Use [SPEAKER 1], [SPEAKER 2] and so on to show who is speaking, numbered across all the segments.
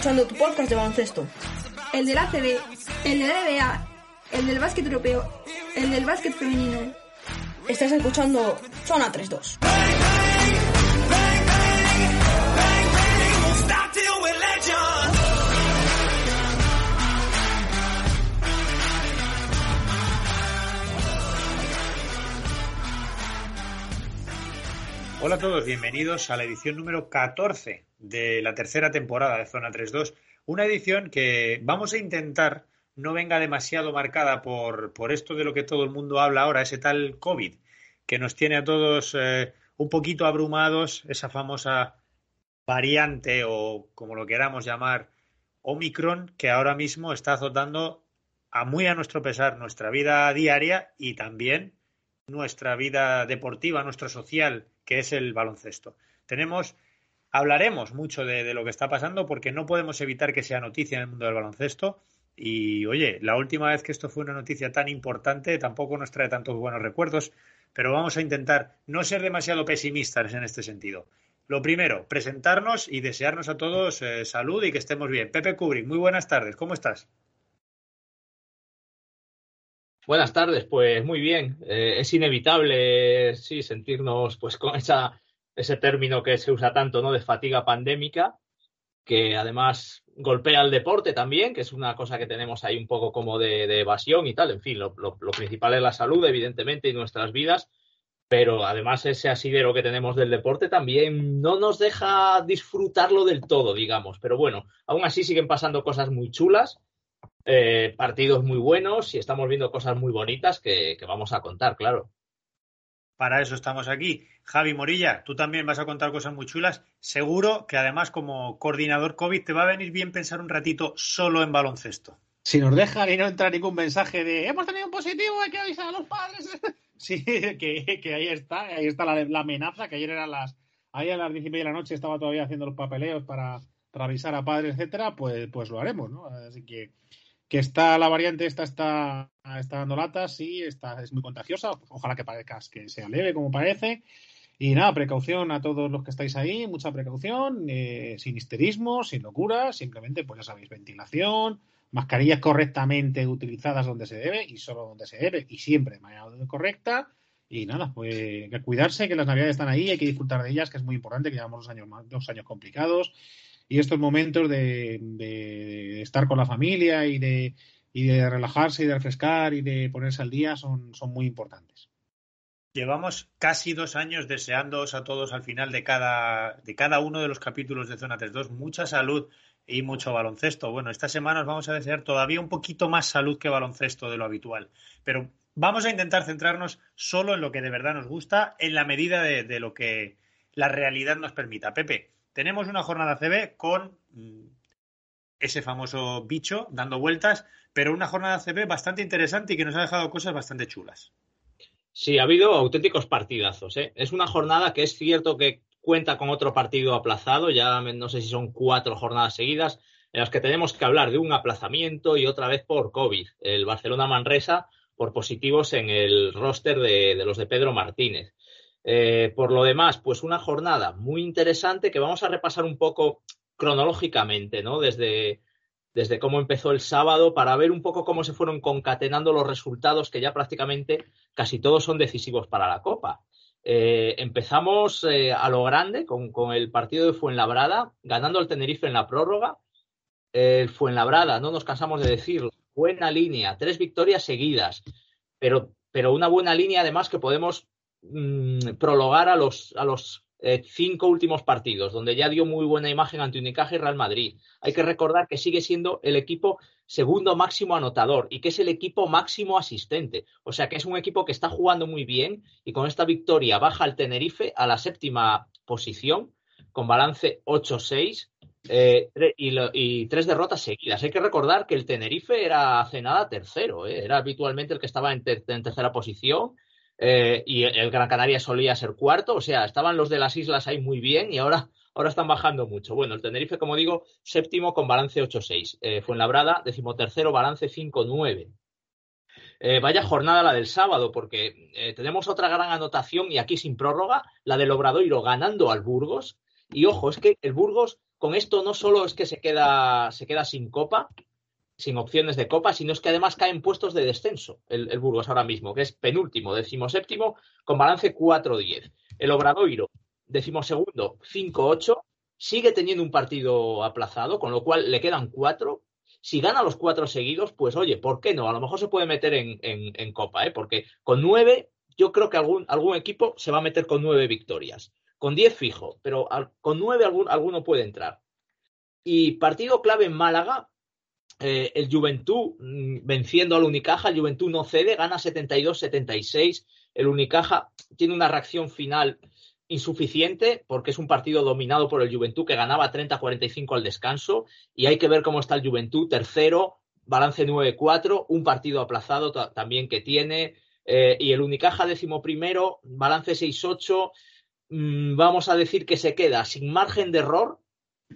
[SPEAKER 1] escuchando tu podcast de baloncesto.
[SPEAKER 2] el del ACB, el de la NBA, el del básquet europeo, el del básquet femenino.
[SPEAKER 1] Estás escuchando Zona 3-2.
[SPEAKER 3] Stop till we're legends.
[SPEAKER 4] Hola a todos, bienvenidos a la edición número 14 de la tercera temporada de Zona 3.2. Una edición que vamos a intentar no venga demasiado marcada por, por esto de lo que todo el mundo habla ahora, ese tal COVID, que nos tiene a todos eh, un poquito abrumados, esa famosa variante o como lo queramos llamar, Omicron, que ahora mismo está azotando a muy a nuestro pesar nuestra vida diaria y también nuestra vida deportiva, nuestro social, que es el baloncesto. Tenemos, hablaremos mucho de, lo que está pasando porque no podemos evitar que sea noticia en el mundo del baloncesto. Y oye, la última vez que esto fue una noticia tan importante tampoco nos trae tantos buenos recuerdos, pero vamos a intentar no ser demasiado pesimistas en este sentido. Lo primero, presentarnos y desearnos a todos eh, salud y que estemos bien. Pepe Kubrick, muy buenas tardes, ¿cómo estás?
[SPEAKER 5] Buenas tardes, pues muy bien. Eh, es inevitable, sí, sentirnos pues con esa, ese término que se usa tanto, ¿no? De fatiga pandémica, que además golpea al deporte también, que es una cosa que tenemos ahí un poco como de, evasión y tal. En fin, lo, principal es la salud, evidentemente, y nuestras vidas, pero además ese asidero que tenemos del deporte también no nos deja disfrutarlo del todo, digamos. Pero bueno, aún así siguen pasando cosas muy chulas eh, partidos muy buenos y estamos viendo cosas muy bonitas que, vamos a contar, claro.
[SPEAKER 4] Para eso estamos aquí. Javi Morilla, tú también vas a contar cosas muy chulas. Seguro que además como coordinador COVID te va a venir bien pensar un ratito solo en baloncesto.
[SPEAKER 6] Si nos dejan y no entra ningún mensaje de hemos tenido un positivo, hay que avisar a los padres. sí, que, ahí está, ahí está la, la, amenaza, que ayer eran las, ahí a las diez y media de la noche estaba todavía haciendo los papeleos para, para avisar a padres, etcétera, pues, pues lo haremos, ¿no? Así que que está la variante esta está, está dando latas, sí, está, es muy contagiosa, ojalá que parezca que sea leve como parece. Y nada, precaución a todos los que estáis ahí, mucha precaución, eh, sin histerismo, sin locura, simplemente, pues ya sabéis, ventilación, mascarillas correctamente utilizadas donde se debe y solo donde se debe y siempre de manera correcta. Y nada, pues que cuidarse, que las navidades están ahí, hay que disfrutar de ellas, que es muy importante, que llevamos dos años, dos años complicados y estos momentos de, de, estar con la familia y de, y de relajarse y de refrescar y de ponerse al día son, muy importantes.
[SPEAKER 4] Llevamos casi dos años deseándoos a todos al final de cada, de cada uno de los capítulos de Zona 3.2 mucha salud y mucho baloncesto. Bueno, esta semana os vamos a desear todavía un poquito más salud que baloncesto de lo habitual, pero vamos a intentar centrarnos solo en lo que de verdad nos gusta, en la medida de, de lo que la realidad nos permita. Pepe, tenemos una jornada CB con mm, ese famoso bicho dando vueltas, pero una jornada CB bastante interesante y que nos ha dejado cosas bastante chulas.
[SPEAKER 5] Sí, ha habido auténticos partidazos. ¿eh? Es una jornada que es cierto que cuenta con otro partido aplazado, ya no sé si son cuatro jornadas seguidas, en las que tenemos que hablar de un aplazamiento y otra vez por COVID. El Barcelona-Manresa por positivos en el roster de los de Pedro Martínez. Eh, por lo demás, pues una jornada muy interesante que vamos a repasar un poco cronológicamente, ¿no? Desde, desde cómo empezó el sábado para ver un poco cómo se fueron concatenando los resultados que ya prácticamente casi todos son decisivos para la Copa. Eh, empezamos eh, a lo grande con, con, el partido de Fuenlabrada, ganando al Tenerife en la prórroga. El Fuenlabrada, no nos cansamos de decirlo, buena línea, tres victorias seguidas, pero, pero una buena línea además que podemos mmm, prologar a los, a los eh, cinco últimos partidos, donde ya dio muy buena imagen ante Unicaja y Real Madrid. Hay que recordar que sigue siendo el equipo segundo máximo anotador y que es el equipo máximo asistente. O sea que es un equipo que está jugando muy bien y con esta victoria baja al Tenerife a la séptima posición, con balance 8-6 eh, y, y tres derrotas seguidas. Hay que recordar que el Tenerife era hace nada tercero, ¿eh? era habitualmente el que estaba en tercera posición eh, y el Gran Canaria solía ser cuarto, o sea, estaban los de las islas ahí muy bien y ahora, ahora están bajando mucho. Bueno, el Tenerife, como digo, séptimo con balance 8-6. Eh, Fuenlabrada, decimotercero, balance 5-9. Eh, vaya jornada la del sábado, porque eh, tenemos otra gran anotación y aquí sin prórroga, la del Obradoiro ganando al Burgos. Y ojo, es que el Burgos con esto no solo es que se queda, se queda sin copa, sin opciones de copa, sino es que además cae en puestos de descenso el, Burgos ahora mismo, que es penúltimo, decimoséptimo, con balance 4-10. El Obradoiro, decimosegundo, 5-8, sigue teniendo un partido aplazado, con lo cual le quedan cuatro. Si gana los cuatro seguidos, pues oye, ¿por qué no? A lo mejor se puede meter en, en- copa, ¿eh? porque con nueve, yo creo que algún, algún equipo se va a meter con nueve victorias. Con diez fijo, pero con nueve algún- alguno puede entrar. Y partido clave en Málaga, eh, el Juventud mm, venciendo al Unicaja, el Juventud no cede, gana 72-76. El Unicaja tiene una reacción final insuficiente porque es un partido dominado por el Juventud que ganaba 30-45 al descanso. Y hay que ver cómo está el Juventud, tercero, balance 9-4, un partido aplazado ta- también que tiene. Eh, y el Unicaja décimo primero, balance 6-8, mm, vamos a decir que se queda sin margen de error,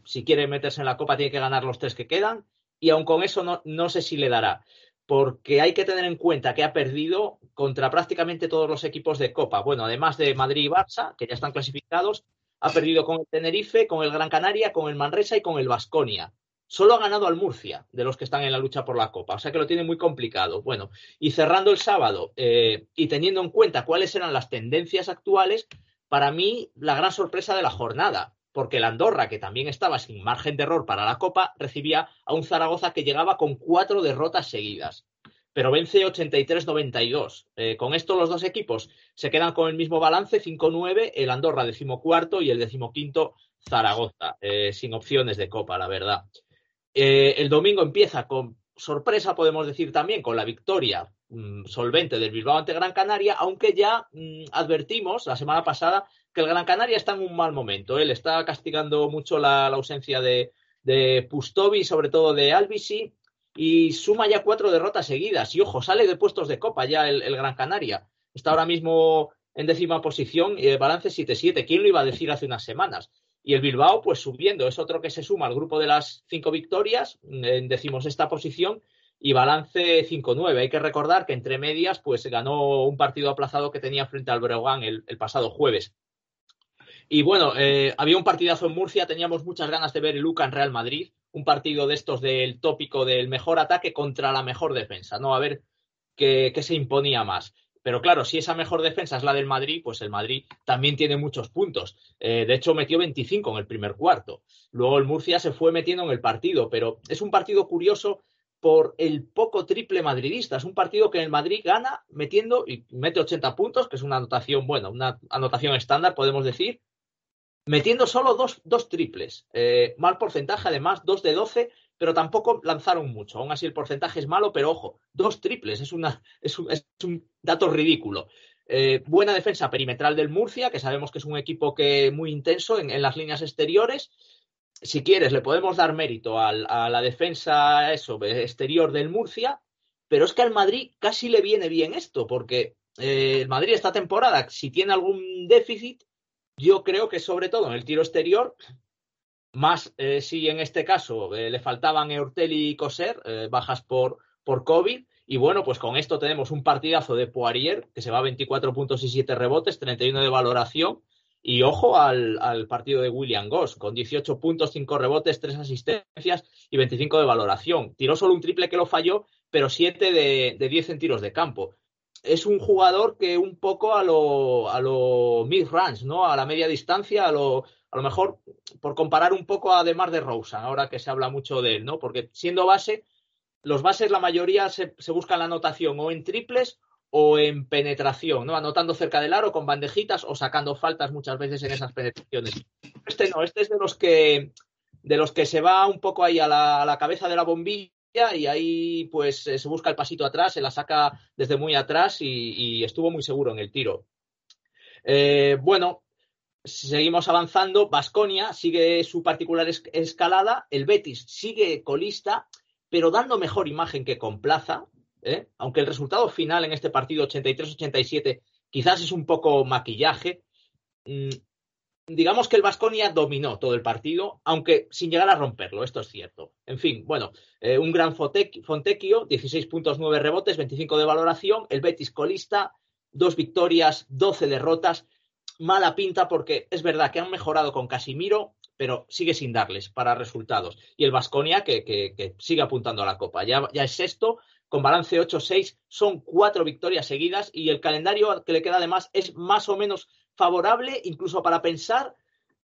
[SPEAKER 5] si quiere meterse en la Copa tiene que ganar los tres que quedan y aun con eso no, no sé si le dará, porque hay que tener en cuenta que ha perdido contra prácticamente todos los equipos de Copa. Bueno, además de Madrid y Barça, que ya están clasificados, ha perdido con el Tenerife, con el Gran Canaria, con el Manresa y con el Vasconia. Solo ha ganado al Murcia, de los que están en la lucha por la Copa, o sea que lo tiene muy complicado. Bueno, y cerrando el sábado eh, y teniendo en cuenta cuáles eran las tendencias actuales, para mí la gran sorpresa de la jornada, porque el Andorra, que también estaba sin margen de error para la Copa, recibía a un Zaragoza que llegaba con cuatro derrotas seguidas. Pero vence 83-92. Eh, con esto los dos equipos se quedan con el mismo balance, 5-9, el Andorra decimocuarto y el decimoquinto Zaragoza, eh, sin opciones de Copa, la verdad. Eh, el domingo empieza con sorpresa, podemos decir también, con la victoria mm, solvente del Bilbao ante Gran Canaria, aunque ya mm, advertimos la semana pasada que el Gran Canaria está en un mal momento. Él está castigando mucho la, ausencia de, de Pustovi, sobre todo de Albisi, y suma ya cuatro derrotas seguidas. Y ojo, sale de puestos de copa ya el, Gran Canaria. Está ahora mismo en décima posición y de balance 7-7. ¿Quién lo iba a decir hace unas semanas? Y el Bilbao, pues subiendo, es otro que se suma al grupo de las cinco victorias, en decimosexta posición, y balance 5-9. Hay que recordar que entre medias, pues ganó un partido aplazado que tenía frente al Breogán el, pasado jueves. Y bueno, eh, había un partidazo en Murcia, teníamos muchas ganas de ver el Luca en Real Madrid, un partido de estos del tópico del mejor ataque contra la mejor defensa, ¿no? A ver qué, qué se imponía más. Pero claro, si esa mejor defensa es la del Madrid, pues el Madrid también tiene muchos puntos. Eh, de hecho, metió 25 en el primer cuarto. Luego el Murcia se fue metiendo en el partido, pero es un partido curioso por el poco triple madridista. Es un partido que el Madrid gana metiendo y mete 80 puntos, que es una anotación, bueno, una anotación estándar, podemos decir, metiendo solo dos, dos triples. Eh, mal porcentaje, además, dos de 12, pero tampoco lanzaron mucho. Aún así, el porcentaje es malo, pero ojo, dos triples, es, una, es, un, es un dato ridículo. Eh, buena defensa perimetral del Murcia, que sabemos que es un equipo que muy intenso en, en las líneas exteriores. Si quieres, le podemos dar mérito al, a la defensa eso, exterior del Murcia, pero es que al Madrid casi le viene bien esto, porque eh, el Madrid esta temporada, si tiene algún déficit, yo creo que sobre todo en el tiro exterior, más eh, si en este caso eh, le faltaban Eurtel y Coser, bajas por, por COVID. Y bueno, pues con esto tenemos un partidazo de Poirier, que se va a 24 puntos y 7 rebotes, 31 de valoración. Y ojo al, al partido de William Goss, con 18 puntos, 5 rebotes, 3 asistencias y 25 de valoración. Tiró solo un triple que lo falló, pero 7 de, de 10 en tiros de campo es un jugador que un poco a lo, a lo mid-range, ¿no? A la media distancia, a lo, a lo mejor, por comparar un poco además de Rosen, ahora que se habla mucho de él, ¿no? Porque siendo base, los bases la mayoría se, se buscan la anotación o en triples o en penetración, ¿no? Anotando cerca del aro con bandejitas o sacando faltas muchas veces en esas penetraciones. Este no, este es de los que de los que se va un poco ahí a la, cabeza de la bombilla y ahí pues eh, se busca el pasito atrás, se la saca desde muy atrás y, estuvo muy seguro en el tiro. Eh, bueno, seguimos avanzando. Basconia sigue su particular es- escalada. El Betis sigue colista, pero dando mejor imagen que con Plaza. ¿Eh? Aunque el resultado final en este partido 83-87 quizás es un poco maquillaje. Mm, digamos que el Vasconia dominó todo el partido, aunque sin llegar a romperlo, esto es cierto. En fin, bueno, eh, un gran Fontec- Fontecchio, 16 puntos, 9 rebotes, 25 de valoración, el Betis colista, dos victorias, 12 derrotas, mala pinta porque es verdad que han mejorado con Casimiro, pero sigue sin darles para resultados. Y el Vasconia que, que- sigue apuntando a la Copa, ya, ya es sexto, con balance 8-6, son cuatro victorias seguidas y el calendario que le queda además es más o menos favorable incluso para pensar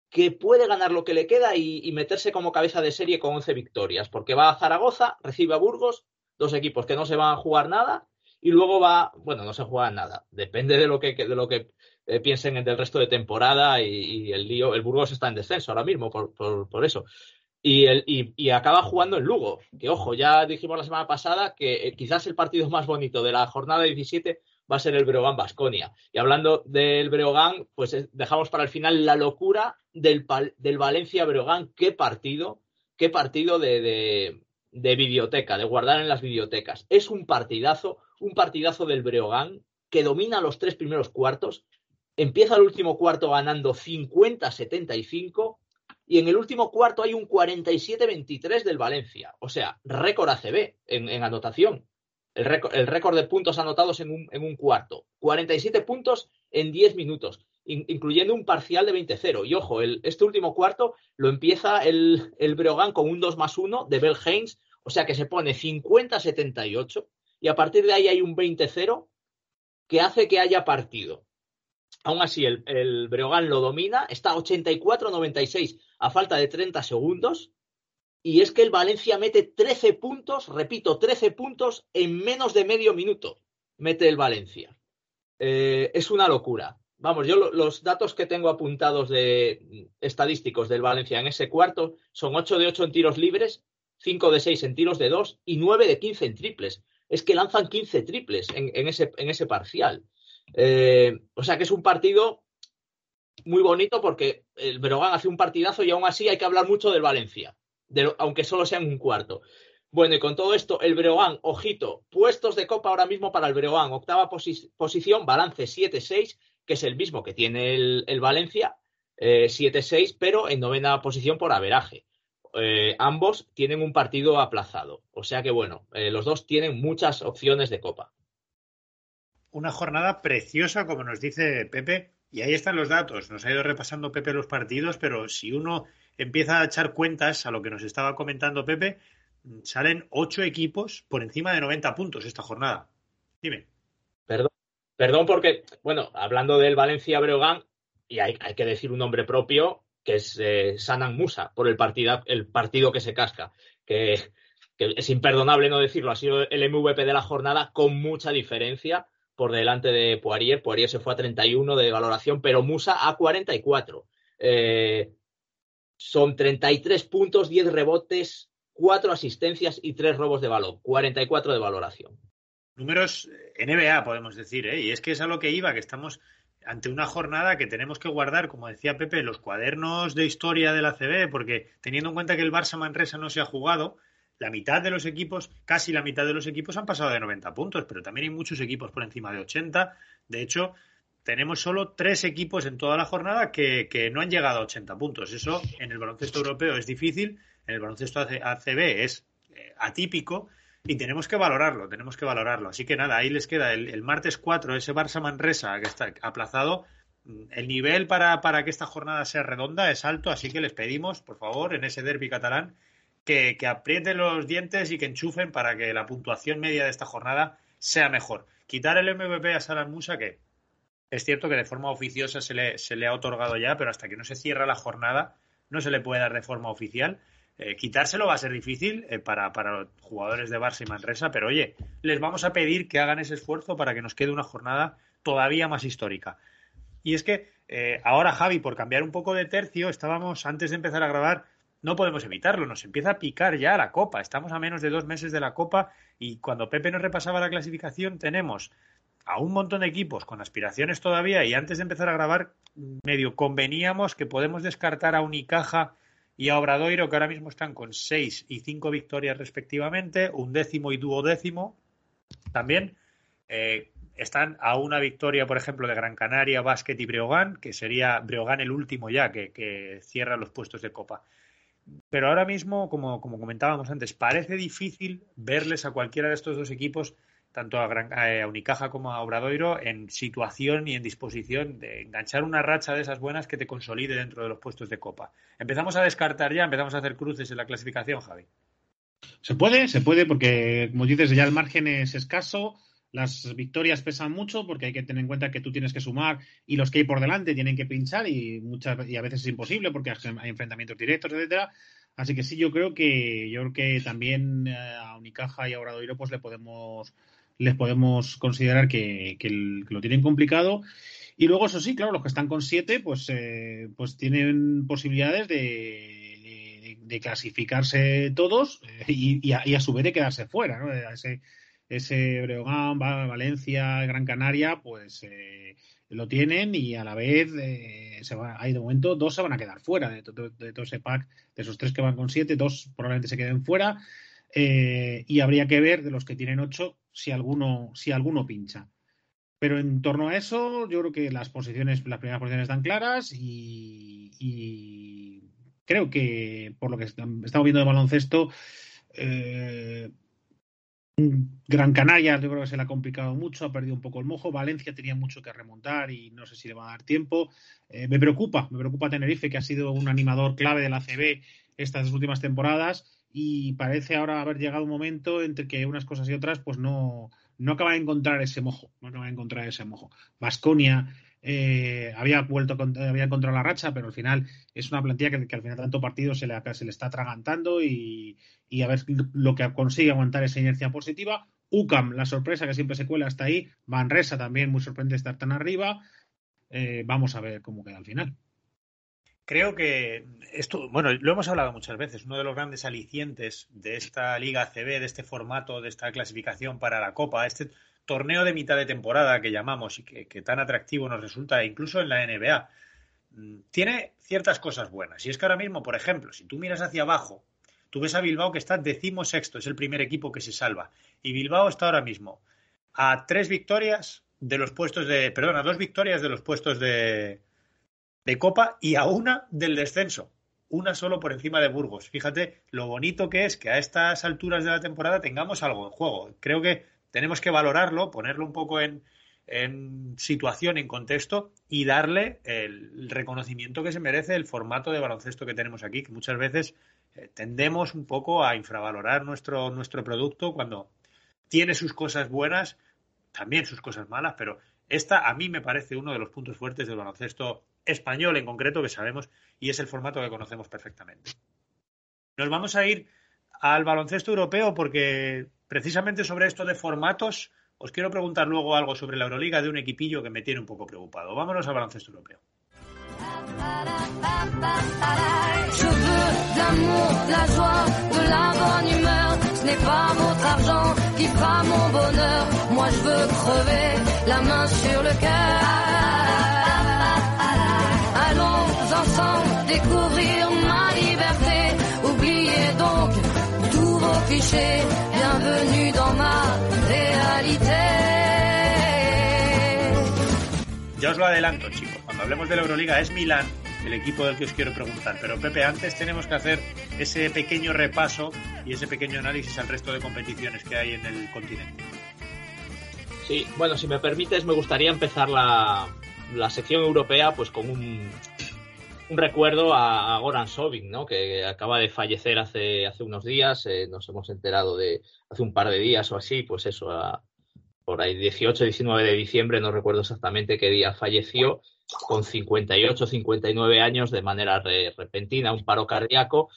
[SPEAKER 5] que puede ganar lo que le queda y, meterse como cabeza de serie con 11 victorias, porque va a Zaragoza, recibe a Burgos, dos equipos que no se van a jugar nada, y luego va, bueno, no se juega nada, depende de lo que, de lo que eh, piensen en del resto de temporada y, el lío, el Burgos está en descenso ahora mismo por, por eso. Y, el, y, acaba jugando en Lugo, que ojo, ya dijimos la semana pasada que eh, quizás el partido más bonito de la jornada 17 va a ser el Breogán Basconia. Y hablando del Breogán, pues eh, dejamos para el final la locura del, del Valencia Breogán. Qué partido, qué partido de, de, de videoteca, de guardar en las videotecas. Es un partidazo, un partidazo del Breogán que domina los tres primeros cuartos. Empieza el último cuarto ganando 50-75 y en el último cuarto hay un 47-23 del Valencia. O sea, récord ACB en, en anotación. El récord, el récord de puntos anotados en un, en un cuarto. 47 puntos en 10 minutos, in- incluyendo un parcial de 20-0. Y ojo, el, este último cuarto lo empieza el, el Breogán con un 2 más 1 de Bell Haynes, o sea que se pone 50-78 y a partir de ahí hay un 20-0 que hace que haya partido. Aún así, el, Breogán lo domina, está 84-96 a falta de 30 segundos. Y es que el Valencia mete 13 puntos, repito, 13 puntos en menos de medio minuto. Mete el Valencia. Eh, es una locura. Vamos, yo lo- los datos que tengo apuntados de estadísticos del Valencia en ese cuarto son 8 de 8 en tiros libres, 5 de 6 en tiros de 2 y 9 de 15 en triples. Es que lanzan 15 triples en ese parcial. Eh, o sea que es un partido muy bonito porque el Breogán hace un partidazo y aún así hay que hablar mucho del Valencia, aunque solo sea en un cuarto. Bueno, y con todo esto, el Breogán, ojito, puestos de copa ahora mismo para el Breogán, octava posi- posición, balance 7-6, que es el mismo que tiene el, Valencia, eh, 7-6, pero en novena posición por averaje. Eh, ambos tienen un partido aplazado, o sea que bueno, eh, los dos tienen muchas opciones de copa.
[SPEAKER 4] Una jornada preciosa, como nos dice Pepe, y ahí están los datos. Nos ha ido repasando Pepe los partidos, pero si uno empieza a echar cuentas a lo que nos estaba comentando Pepe, salen ocho equipos por encima de 90 puntos esta jornada. Dime.
[SPEAKER 5] Perdón, perdón porque, bueno, hablando del Valencia Breogán, y hay, hay que decir un nombre propio, que es eh, Sanan Musa, por el, partida, el partido que se casca, que es imperdonable no decirlo, ha sido el MVP de la jornada con mucha diferencia por delante de Poirier. Poirier se fue a 31 de valoración, pero Musa a 44. Eh, son 33 puntos, 10 rebotes, 4 asistencias y 3 robos de balón, 44 de valoración.
[SPEAKER 4] Números eh, NBA, podemos decir, ¿eh? y es que es a lo que iba, que estamos ante una jornada que tenemos que guardar, como decía Pepe, los cuadernos de historia de la CB, porque teniendo en cuenta que el Barça Manresa no se ha jugado, la mitad de los equipos, casi la mitad de los equipos han pasado de 90 puntos, pero también hay muchos equipos por encima de 80. De hecho, tenemos solo tres equipos en toda la jornada que, que no han llegado a 80 puntos. Eso en el baloncesto europeo es difícil, en el baloncesto ACB es eh, atípico y tenemos que valorarlo, tenemos que valorarlo. Así que nada, ahí les queda el, martes 4, ese Barça Manresa que está aplazado. El nivel para, para que esta jornada sea redonda es alto, así que les pedimos, por favor, en ese derby catalán, que, aprieten los dientes y que enchufen para que la puntuación media de esta jornada sea mejor. Quitar el MVP a Salan Musa, que es cierto que de forma oficiosa se le, se le, ha otorgado ya, pero hasta que no se cierra la jornada no se le puede dar de forma oficial. Eh, quitárselo va a ser difícil eh, para, para los jugadores de Barça y Manresa, pero oye, les vamos a pedir que hagan ese esfuerzo para que nos quede una jornada todavía más histórica. Y es que eh, ahora, Javi, por cambiar un poco de tercio, estábamos antes de empezar a grabar no podemos evitarlo, nos empieza a picar ya la copa. Estamos a menos de dos meses de la copa y cuando Pepe nos repasaba la clasificación tenemos a un montón de equipos con aspiraciones todavía y antes de empezar a grabar, medio conveníamos que podemos descartar a Unicaja y a Obradoiro, que ahora mismo están con seis y cinco victorias respectivamente, un décimo y duodécimo. También eh, están a una victoria, por ejemplo, de Gran Canaria, Básquet y Breogán, que sería Breogán el último ya, que cierra los puestos de Copa. Pero ahora mismo, como, como comentábamos antes, parece difícil verles a cualquiera de estos dos equipos tanto a, Gran, a Unicaja como a Obradoiro en situación y en disposición de enganchar una racha de esas buenas que te consolide dentro de los puestos de copa. Empezamos a descartar ya, empezamos a hacer cruces en la clasificación, Javi.
[SPEAKER 6] Se puede, se puede, porque como dices, ya el margen es escaso. Las victorias pesan mucho porque hay que tener en cuenta que tú tienes que sumar y los que hay por delante tienen que pinchar y muchas y a veces es imposible porque hay enfrentamientos directos, etcétera. Así que sí, yo creo que yo creo que también eh, a Unicaja y a Obradoiro pues le podemos les podemos considerar que, que, lo tienen complicado. Y luego, eso sí, claro, los que están con siete, pues, eh, pues tienen posibilidades de, de clasificarse todos eh, y, y, a, y, a, su vez de quedarse fuera, ¿no? Ese Breogán, Valencia, Gran Canaria, pues eh, lo tienen y a la vez eh, hay de momento dos se van a quedar fuera de, todo ese pack, de esos tres que van con siete, dos probablemente se queden fuera. Eh, y habría que ver de los que tienen ocho si alguno, si alguno pincha. Pero en torno a eso, yo creo que las posiciones, las primeras posiciones están claras y, creo que por lo que estamos viendo de baloncesto, eh, Gran Canaria yo creo que se le ha complicado mucho, ha perdido un poco el mojo. Valencia tenía mucho que remontar y no sé si le va a dar tiempo. Eh, me preocupa, me preocupa Tenerife, que ha sido un animador clave de la CB estas últimas temporadas y parece ahora haber llegado un momento entre que unas cosas y otras pues no, no acaba de encontrar ese mojo, no acaba de encontrar ese mojo. Vasconia eh, había vuelto, había encontrado la racha, pero al final es una plantilla que, al final tanto partido se le, se le está atragantando y, y, a ver lo que consigue aguantar esa inercia positiva. UCAM, la sorpresa que siempre se cuela hasta ahí. Manresa también muy sorprendente estar tan arriba. Eh, vamos a ver cómo queda al final
[SPEAKER 4] creo que esto, bueno, lo hemos hablado muchas veces, uno de los grandes alicientes de esta Liga CB, de este formato, de esta clasificación para la Copa, este torneo de mitad de temporada que llamamos y que, tan atractivo nos resulta incluso en la NBA, mm, tiene ciertas cosas buenas. Y es que ahora mismo, por ejemplo, si tú miras hacia abajo, tú ves a Bilbao que está decimosexto, es el primer equipo que se salva. Y Bilbao está ahora mismo a tres victorias de los puestos de, perdón, a dos victorias de los puestos de, de Copa y a una del descenso. Una solo por encima de Burgos. Fíjate lo bonito que es que a estas alturas de la temporada tengamos algo en juego. Creo que tenemos que valorarlo, ponerlo un poco en, situación, en contexto y darle el reconocimiento que se merece el formato de baloncesto que tenemos aquí, que muchas veces eh, tendemos un poco a infravalorar nuestro, nuestro producto cuando tiene sus cosas buenas, también sus cosas malas, pero esta a mí me parece uno de los puntos fuertes del baloncesto español en concreto que sabemos y es el formato que conocemos perfectamente. Nos vamos a ir al baloncesto europeo porque precisamente sobre esto de formatos os quiero preguntar luego algo sobre la Euroliga de un equipillo que me tiene un poco preocupado. Vámonos al baloncesto europeo. Clichés. Bienvenue dans ma réalité. Ya os lo adelanto, chicos. Cuando hablemos de la Euroliga es Milán el equipo del que os quiero preguntar. Pero Pepe, antes tenemos que hacer ese pequeño repaso y ese pequeño análisis al resto de competiciones que hay en el continente.
[SPEAKER 5] Sí, bueno, si me permites, me gustaría empezar la, la sección europea pues con un, un recuerdo a, Goran Sovic, ¿no? que acaba de fallecer hace, hace unos días, eh, nos hemos enterado de hace un par de días o así, pues eso, a, por ahí 18, 19 de diciembre, no recuerdo exactamente qué día falleció, con 58, 59 años de manera re, repentina, un paro cardíaco.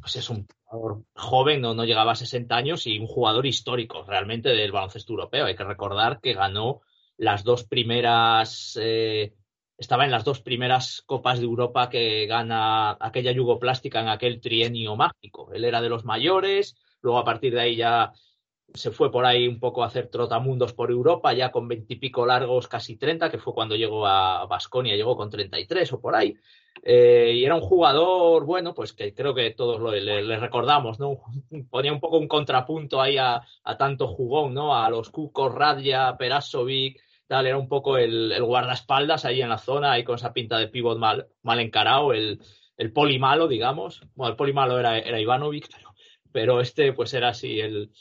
[SPEAKER 5] Pues es un jugador joven, no, no llegaba a 60 años y un jugador histórico realmente del baloncesto europeo. Hay que recordar que ganó las dos primeras, eh, estaba en las dos primeras Copas de Europa que gana aquella yugoplástica en aquel trienio mágico. Él era de los mayores, luego a partir de ahí ya se fue por ahí un poco a hacer trotamundos por Europa, ya con veintipico largos, casi 30, que fue cuando llegó a Basconia, llegó con 33 o por ahí. Eh, y era un jugador, bueno, pues que creo que todos lo, le, recordamos, ¿no? Ponía un poco un contrapunto ahí a, a tanto jugón, ¿no? A los Kukos, Radja, Perasovic, tal, era un poco el, guardaespaldas ahí en la zona, ahí con esa pinta de pivot mal, mal encarado, el, el poli malo, digamos. Bueno, el poli malo era, era Ivanovic, pero, este pues era así, el,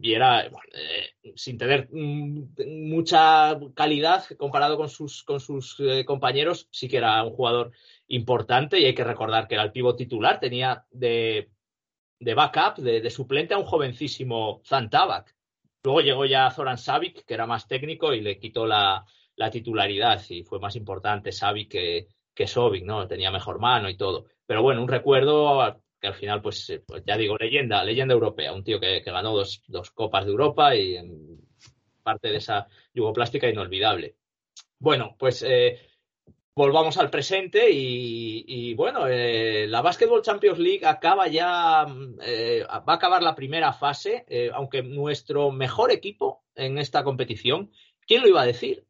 [SPEAKER 5] y era eh, sin tener mm, mucha calidad comparado con sus, con sus eh, compañeros, sí que era un jugador importante y hay que recordar que era el pivo titular, tenía de, de backup, de, de, suplente a un jovencísimo Zantabak. Luego llegó ya Zoran Savic, que era más técnico y le quitó la, la titularidad y fue más importante Savic que, que ¿no? Tenía mejor mano y todo. Pero bueno, un recuerdo que al final, pues, pues, ya digo, leyenda, leyenda europea, un tío que, ganó dos, copas de Europa y parte de esa yugoplástica inolvidable. Bueno, pues eh, volvamos al presente y, bueno, eh, la Basketball Champions League acaba ya, eh, va a acabar la primera fase, eh, aunque nuestro mejor equipo en esta competición, ¿quién lo iba a decir?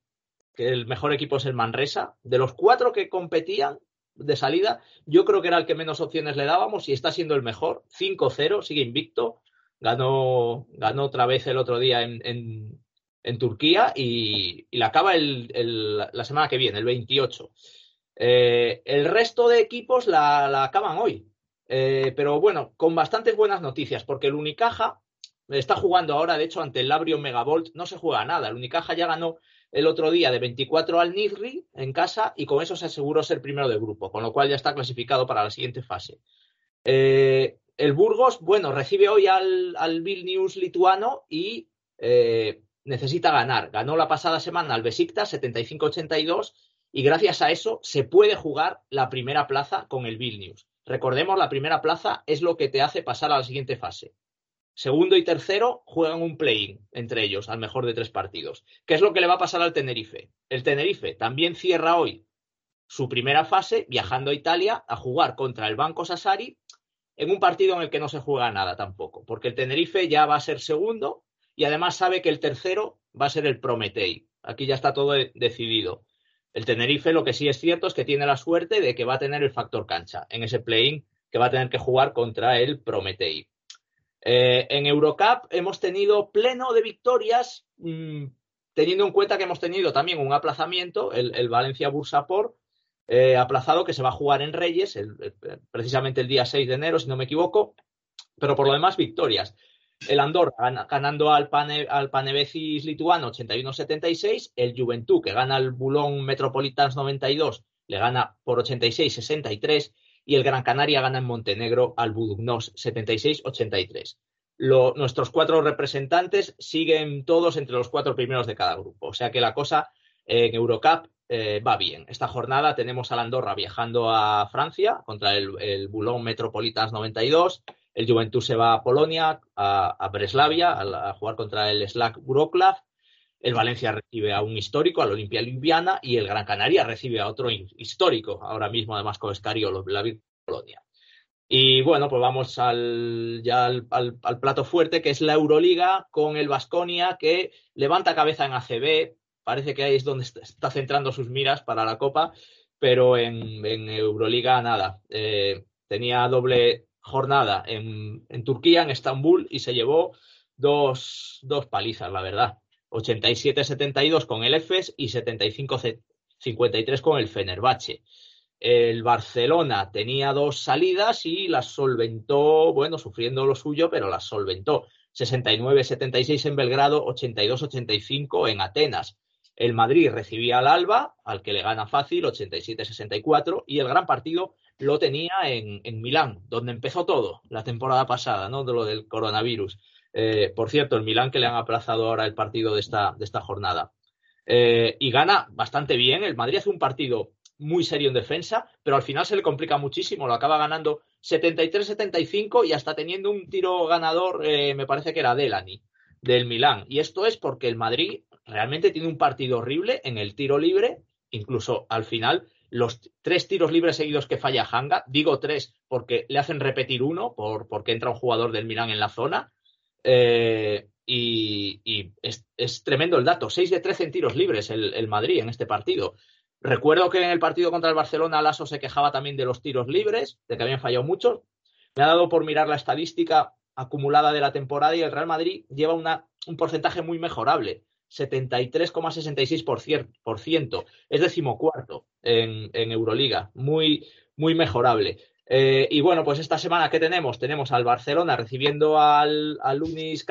[SPEAKER 5] Que el mejor equipo es el Manresa. De los cuatro que competían, de salida, yo creo que era el que menos opciones le dábamos y está siendo el mejor. 5-0, sigue invicto. Ganó, ganó otra vez el otro día en, en, en Turquía y, la acaba el, la semana que viene, el 28. Eh, el resto de equipos la, la acaban hoy. Eh, pero bueno, con bastantes buenas noticias, porque el Unicaja está jugando ahora, de hecho, ante el Labrio Megavolt, no se juega nada. El Unicaja ya ganó el otro día de 24 al Nizri en casa y con eso se aseguró ser primero de grupo, con lo cual ya está clasificado para la siguiente fase. Eh, el Burgos, bueno, recibe hoy al, al Vilnius lituano y necesita ganar. Ganó la pasada semana al Besiktas 75-82 y gracias a eso se puede jugar la primera plaza con el Vilnius. Recordemos, la primera plaza es lo que te hace pasar a la siguiente fase. Segundo y tercero juegan un play-in entre ellos, al mejor de tres partidos. ¿Qué es lo que le va a pasar al Tenerife? El Tenerife también cierra hoy su primera fase viajando a Italia a jugar contra el Banco Sassari en un partido en el que no se juega nada tampoco, porque el Tenerife ya va a ser segundo y además sabe que el tercero va a ser el Prometei. Aquí ya está todo decidido. El Tenerife lo que sí es cierto es que tiene la suerte de que va a tener el factor cancha en ese play-in que va a tener que jugar contra el Prometei. Eh, en Eurocup hemos tenido pleno de victorias, mmm, teniendo en cuenta que hemos tenido también un aplazamiento, el, el Valencia Bursapor, eh, aplazado que se va a jugar en Reyes, precisamente el día 6 de enero, si no me equivoco, pero por lo demás victorias. El Andorra gana, ganando al, Pane, al Panevecis lituano 81-76, el Juventud que gana al Bulón Metropolitans 92 le gana por 86-63 y el Gran Canaria gana en Montenegro al Budugnos 76-83. Nuestros cuatro representantes siguen todos entre los cuatro primeros de cada grupo, o sea que la cosa en Eurocup eh, va bien. Esta jornada tenemos al Andorra viajando a Francia contra el, el Boulogne Metropolitans 92. El Juventud se va a Polonia, a, Breslavia, a, jugar contra el Slack Wroclaw. El Valencia recibe a un histórico, al Olimpia Ljubljana, y el Gran Canaria recibe a otro histórico, ahora mismo además con Escariolo, la Polonia. Y bueno, pues vamos al, ya al, plato fuerte, que es la Euroliga con el Vasconia, que levanta cabeza en ACB. Parece que ahí es donde está centrando sus miras para la Copa, pero en, en Euroliga nada. Eh, tenía doble jornada en, Turquía, en Estambul, y se llevó dos, dos palizas, la verdad. 87-72 con el EFES y 75-53 con el Fenerbahce. El Barcelona tenía dos salidas y las solventó, bueno, sufriendo lo suyo, pero las solventó. 69-76 en Belgrado, 82-85 en Atenas. El Madrid recibía al Alba, al que le gana fácil, 87-64, y el gran partido lo tenía en, en, Milán, donde empezó todo la temporada pasada, ¿no? De lo del coronavirus. Eh, por cierto, el Milán que le han aplazado ahora el partido de esta, de esta jornada. Eh, y gana bastante bien. El Madrid hace un partido muy serio en defensa, pero al final se le complica muchísimo. Lo acaba ganando 73-75 y hasta teniendo un tiro ganador, eh, me parece que era Delany, del Milán. Y esto es porque el Madrid realmente tiene un partido horrible en el tiro libre, incluso al final los tres tiros libres seguidos que falla Hanga, digo tres porque le hacen repetir uno por, porque entra un jugador del Milán en la zona, eh, y, es, es, tremendo el dato. 6 de 13 en tiros libres el, el, Madrid en este partido. Recuerdo que en el partido contra el Barcelona Lasso se quejaba también de los tiros libres, de que habían fallado muchos. Me ha dado por mirar la estadística acumulada de la temporada y el Real Madrid lleva un porcentaje muy mejorable. 73,66%, es decimocuarto en, Euroliga, muy, muy mejorable. Eh, y bueno, pues esta semana, ¿qué tenemos? Tenemos al Barcelona recibiendo al, al Unis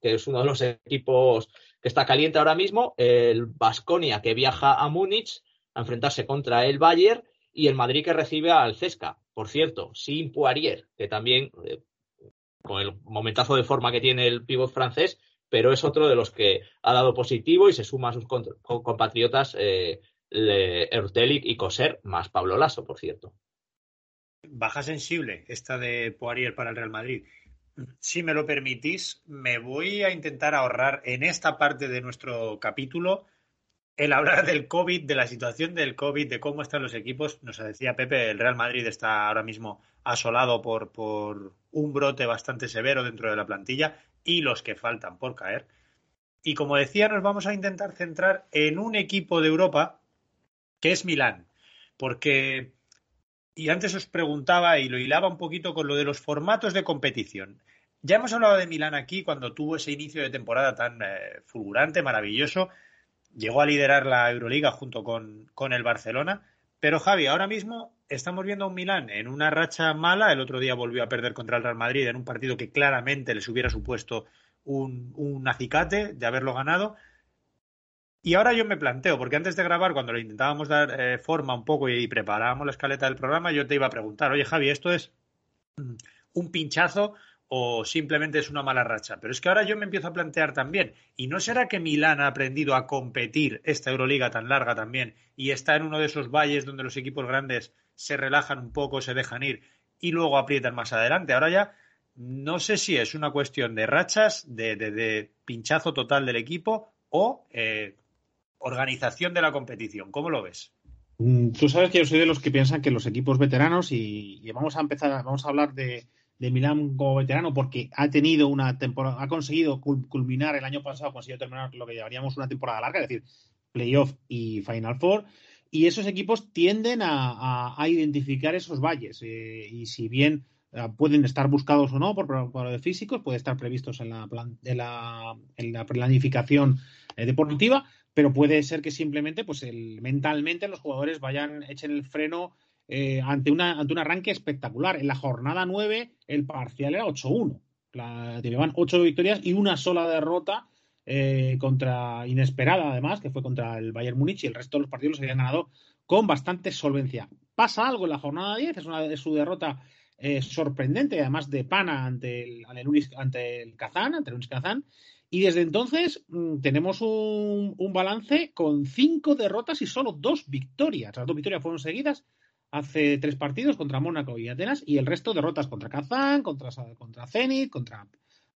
[SPEAKER 5] que es uno de los equipos que está caliente ahora mismo, el Basconia que viaja a Múnich a enfrentarse contra el Bayern y el Madrid que recibe al Cesca, por cierto, sin Poirier, que también, eh, con el momentazo de forma que tiene el pívot francés, pero es otro de los que ha dado positivo y se suma a sus compatriotas eh, Ertelic y Coser, más Pablo Lasso, por cierto
[SPEAKER 4] baja sensible esta de Poirier para el Real Madrid. Si me lo permitís, me voy a intentar ahorrar en esta parte de nuestro capítulo el hablar del COVID, de la situación del COVID, de cómo están los equipos. Nos decía Pepe, el Real Madrid está ahora mismo asolado por, por un brote bastante severo dentro de la plantilla y los que faltan por caer. Y como decía, nos vamos a intentar centrar en un equipo de Europa que es Milán, porque y antes os preguntaba y lo hilaba un poquito con lo de los formatos de competición. Ya hemos hablado de Milán aquí cuando tuvo ese inicio de temporada tan eh, fulgurante, maravilloso. Llegó a liderar la Euroliga junto con, con, el Barcelona. Pero Javi, ahora mismo estamos viendo a un Milán en una racha mala. El otro día volvió a perder contra el Real Madrid en un partido que claramente les hubiera supuesto un, un acicate de haberlo ganado. Y ahora yo me planteo, porque antes de grabar, cuando le intentábamos dar eh, forma un poco y, y, preparábamos la escaleta del programa, yo te iba a preguntar, oye Javi, ¿esto es un pinchazo o simplemente es una mala racha? Pero es que ahora yo me empiezo a plantear también, ¿y no será que Milán ha aprendido a competir esta Euroliga tan larga también y está en uno de esos valles donde los equipos grandes se relajan un poco, se dejan ir y luego aprietan más adelante? Ahora ya no sé si es una cuestión de rachas, de, pinchazo total del equipo o eh, organización de la competición. ¿Cómo lo ves?
[SPEAKER 6] Mm, tú sabes que yo soy de los que piensan que los equipos veteranos, y, y vamos a empezar, vamos a hablar de, de, Milán como veterano, porque ha tenido una temporada, ha conseguido culminar el año pasado, ha conseguido terminar lo que llamaríamos una temporada larga, es decir, playoff y Final Four, y esos equipos tienden a, a, identificar esos valles. Eh, y si bien eh, pueden estar buscados o no por, de físicos, puede estar previstos en la, plan, en la, en la planificación eh, deportiva, pero puede ser que simplemente, pues el, mentalmente los jugadores vayan, echen el freno eh, ante, ante un arranque espectacular. En la jornada 9 el parcial era 8-1. Llevaban 8 victorias y una sola derrota eh, contra inesperada, además, que fue contra el Bayern Múnich y el resto de los partidos los habían ganado con bastante solvencia. Pasa algo en la jornada 10, es una de su derrota eh, sorprendente, además de pana ante el, ante el Kazán, ante el Unis Kazán, y desde entonces mmm, tenemos un, un, balance con cinco derrotas y solo dos victorias. Las dos victorias fueron seguidas hace tres partidos contra Mónaco y Atenas y el resto derrotas contra Kazán, contra, contra Zenit, contra,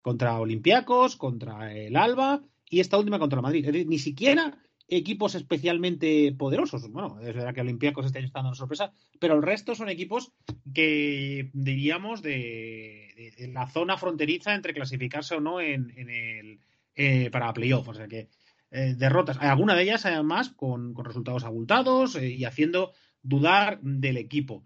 [SPEAKER 6] contra Olympiacos, contra el Alba y esta última contra Madrid. Ni siquiera equipos especialmente poderosos. Bueno, es verdad que Olympiacos este año está dando sorpresa, pero el resto son equipos que diríamos de la zona fronteriza entre clasificarse o no en, en el eh, para playoff. O sea que eh, derrotas, alguna de ellas además con, con resultados abultados eh, y haciendo dudar del equipo.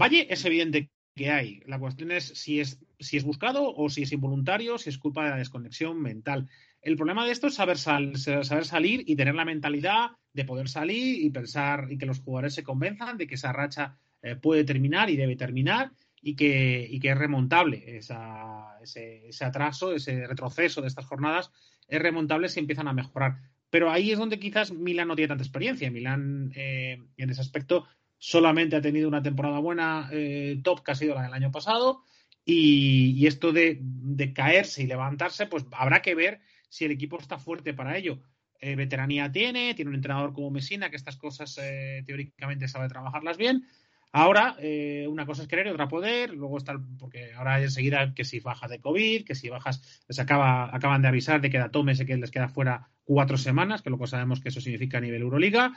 [SPEAKER 6] Valle es evidente que hay. La cuestión es si es, si es buscado o si es involuntario, si es culpa de la desconexión mental. El problema de esto es saber, sal, saber salir y tener la mentalidad de poder salir y pensar y que los jugadores se convenzan de que esa racha eh, puede terminar y debe terminar y que, y que es remontable ese, ese, atraso, ese retroceso de estas jornadas, es remontable si empiezan a mejorar. Pero ahí es donde quizás Milán no tiene tanta experiencia. Milán, eh, en ese aspecto, solamente ha tenido una temporada buena eh, top, que ha sido la del año pasado, y, esto de, de, caerse y levantarse, pues habrá que ver si el equipo está fuerte para ello. Eh, veteranía tiene, tiene un entrenador como Messina que estas cosas eh, teóricamente sabe trabajarlas bien. Ahora, eh, una cosa es querer y otra poder. Luego está, porque ahora enseguida que si bajas de COVID, que si bajas, les acaba, acaban de avisar de que Datome se que les queda fuera cuatro semanas, que luego sabemos que eso significa a nivel Euroliga.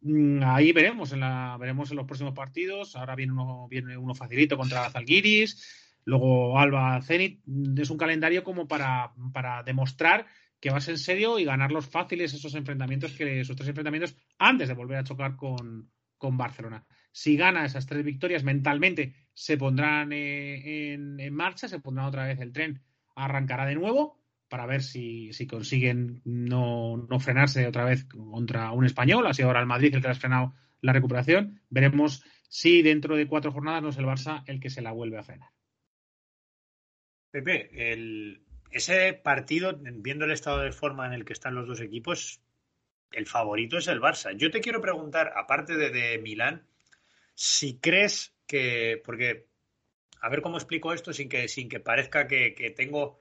[SPEAKER 6] Mm, ahí veremos en, la, veremos en los próximos partidos. Ahora viene uno, viene uno facilito contra Zalgiris Luego Alba Zenit mm, es un calendario como para, para demostrar que vas en serio y ganar los fáciles esos enfrentamientos, que esos tres enfrentamientos antes de volver a chocar con, con Barcelona. Si gana esas tres victorias mentalmente, se pondrán eh, en, marcha, se pondrá otra vez el tren, arrancará de nuevo para ver si, si consiguen no, no, frenarse otra vez contra un español. Sido ahora el Madrid el que ha frenado la recuperación. Veremos si dentro de cuatro jornadas no es el Barça el que se la vuelve a frenar.
[SPEAKER 4] Pepe, ese partido, viendo el estado de forma en el que están los dos equipos, el favorito es el Barça. Yo te quiero preguntar, aparte de, de Milán, si crees que, porque, a ver cómo explico esto sin que, sin que parezca que, que tengo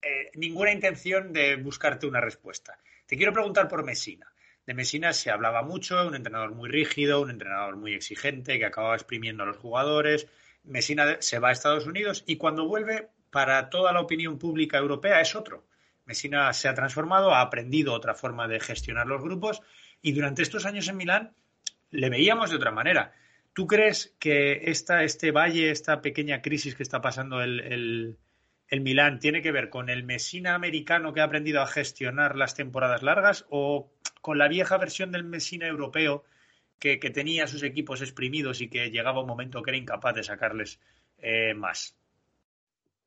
[SPEAKER 4] eh, ninguna intención de buscarte una respuesta. Te quiero preguntar por Messina. De Messina se hablaba mucho, un entrenador muy rígido, un entrenador muy exigente que acababa exprimiendo a los jugadores. Messina se va a Estados Unidos y cuando vuelve, para toda la opinión pública europea es otro. Messina se ha transformado, ha aprendido otra forma de gestionar los grupos y durante estos años en Milán le veíamos de otra manera. ¿Tú crees que esta, este valle, esta pequeña crisis que está pasando el, el, el Milán tiene que ver con el Messina americano que ha aprendido a gestionar las temporadas largas o con la vieja versión del Messina europeo que, que tenía sus equipos exprimidos y que llegaba un momento que era incapaz de sacarles eh, más?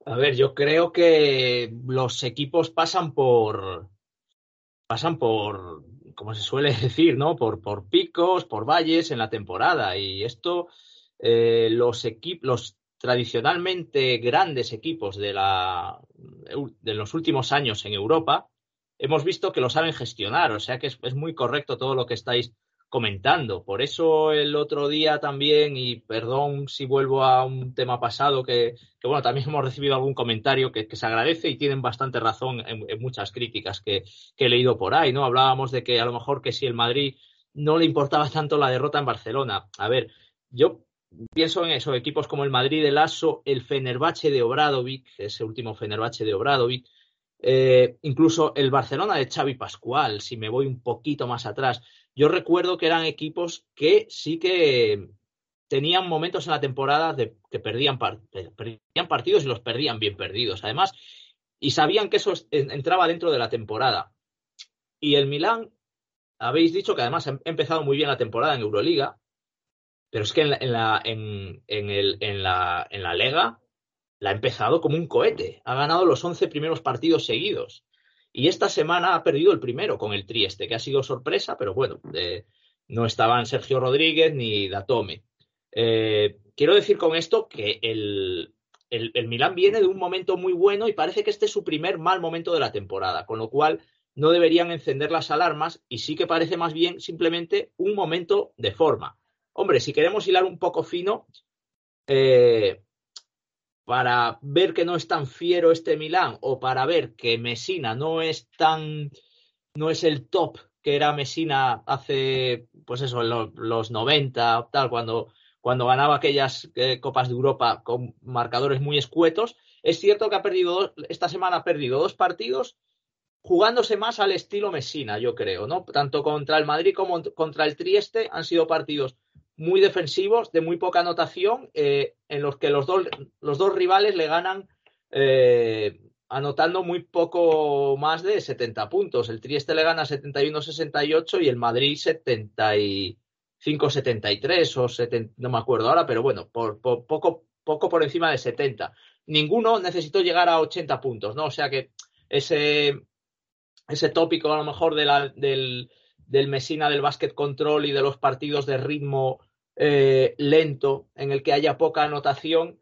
[SPEAKER 5] A ver, yo creo que los equipos pasan por pasan por, como se suele decir, ¿no? Por, picos, por valles en la temporada. Y esto, eh, los equipos, los tradicionalmente grandes equipos de, la, de los últimos años en Europa, hemos visto que lo saben gestionar. O sea que es, es muy correcto todo lo que estáis comentando. Por eso el otro día también, y perdón si vuelvo a un tema pasado, que, que bueno, también hemos recibido algún comentario que, que se agradece y tienen bastante razón en, muchas críticas que, que, he leído por ahí, ¿no? Hablábamos de que a lo mejor que si el Madrid no le importaba tanto la derrota en Barcelona. A ver, yo pienso en eso, equipos como el Madrid de Lasso, el Fenerbahce de Obradovic, ese último Fenerbahce de Obradovic, eh, incluso el Barcelona de Xavi Pascual, si me voy un poquito más atrás. Yo recuerdo que eran equipos que sí que tenían momentos en la temporada de que perdían, perdían partidos y los perdían bien perdidos, además, y sabían que eso entraba dentro de la temporada. Y el Milán, habéis dicho que además ha empezado muy bien la temporada en Euroliga, pero es que en la, en la, en la, en la Lega la ha empezado como un cohete. Ha ganado los 11 primeros partidos seguidos. Y esta semana ha perdido el primero con el Trieste, que ha sido sorpresa, pero bueno, eh, no estaban Sergio Rodríguez ni Datome. Eh, quiero decir con esto que el, el, el, Milán viene de un momento muy bueno y parece que este es su primer mal momento de la temporada, con lo cual no deberían encender las alarmas y sí que parece más bien simplemente un momento de forma. Hombre, si queremos hilar un poco fino, eh, para ver que no es tan fiero este Milán o para ver que Messina no es tan, no es el top que era Messina hace, pues eso, los, los 90, tal, cuando, cuando ganaba aquellas eh, Copas de Europa con marcadores muy escuetos. Es cierto que ha perdido, esta semana ha perdido dos partidos jugándose más al estilo Messina, yo creo, ¿no? Tanto contra el Madrid como contra el Trieste han sido partidos muy defensivos, de muy poca anotación, eh, en los que los dos, los dos rivales le ganan eh, anotando muy poco más de 70 puntos. El Trieste le gana 71-68 y el Madrid 75-73 o 70, no me acuerdo ahora, pero bueno, por, poco, poco por encima de 70. Ninguno necesitó llegar a 80 puntos, ¿no? O sea que ese, ese tópico a lo mejor de la, del, del Mesina del básquet control y de los partidos de ritmo eh, lento, en el que haya poca anotación,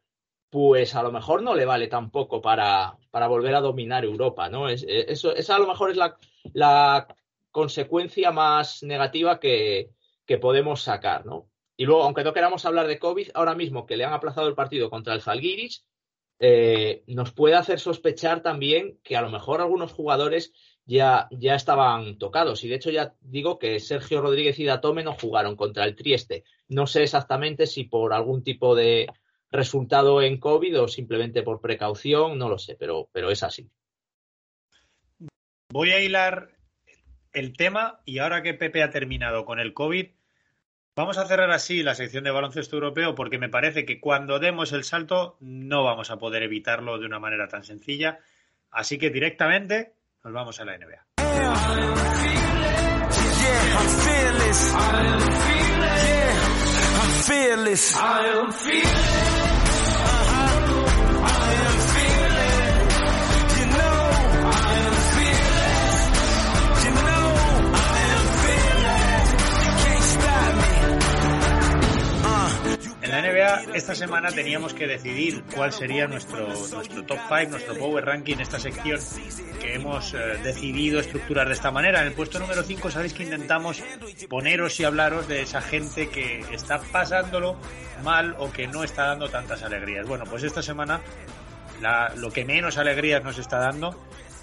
[SPEAKER 5] pues a lo mejor no le vale tampoco para, para volver a dominar Europa, ¿no? Es, eso, esa a lo mejor es la, la consecuencia más negativa que, que, podemos sacar, ¿no? Y luego, aunque no queramos hablar de COVID, ahora mismo que le han aplazado el partido contra el Zalgiris, eh, nos puede hacer sospechar también que a lo mejor algunos jugadores ya, ya estaban tocados. Y de hecho ya digo que Sergio Rodríguez y Datome no jugaron contra el Trieste. No sé exactamente si por algún tipo de resultado en COVID o simplemente por precaución, no lo sé, pero, pero es así.
[SPEAKER 4] Voy a hilar el tema y ahora que Pepe ha terminado con el COVID, Vamos a cerrar así la sección de baloncesto europeo porque me parece que cuando demos el salto no vamos a poder evitarlo de una manera tan sencilla. Así que directamente nos vamos a la NBA. La NBA esta semana teníamos que decidir cuál sería nuestro, nuestro top 5, nuestro power ranking, esta sección que hemos eh, decidido estructurar de esta manera. En el puesto número 5 sabéis que intentamos poneros y hablaros de esa gente que está pasándolo mal o que no está dando tantas alegrías. Bueno, pues esta semana la- lo que menos alegrías nos está dando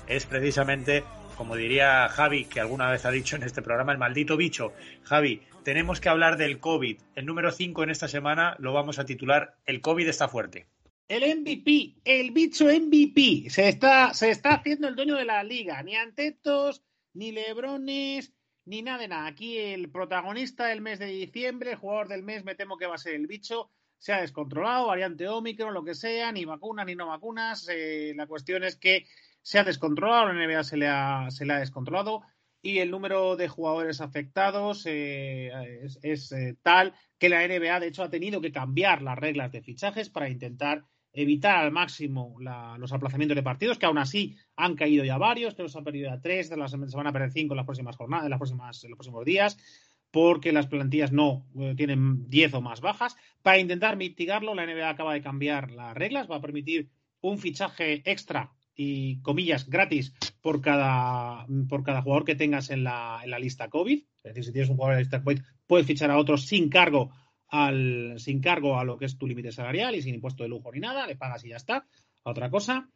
[SPEAKER 4] es precisamente, como diría Javi, que alguna vez ha dicho en este programa, el maldito bicho. Javi, tenemos que hablar del COVID. El número 5 en esta semana lo vamos a titular El COVID está fuerte.
[SPEAKER 6] El MVP, el bicho MVP, se está, se está haciendo el dueño de la liga. Ni Antetos, ni Lebrones, ni nada de nada. Aquí el protagonista del mes de diciembre, el jugador del mes, me temo que va a ser el bicho. Se ha descontrolado, variante Omicron, lo que sea, ni vacunas ni no vacunas. eh, la cuestión es que se ha descontrolado, la NBA se le ha, se le ha descontrolado y el número de jugadores afectados eh, es, eh, tal que la NBA, de hecho, ha tenido que cambiar las reglas de fichajes para intentar evitar al máximo la- los aplazamientos de partidos, que aún así han caído ya varios, que los han perdido ya tres, de las, se van a perder cinco en las próximas jornadas, en, las próximas, los próximos días, porque las plantillas no eh, tienen 10 o más bajas. Para intentar mitigarlo, la NBA acaba de cambiar las reglas, va a permitir un fichaje extra y comillas gratis por cada, por cada jugador que tengas en la, en la lista COVID. Es decir, si tienes un jugador en la lista COVID, puedes fichar a otros sin cargo al, sin cargo a lo que es tu límite salarial y sin impuesto de lujo ni nada, le pagas y ya está, a otra cosa.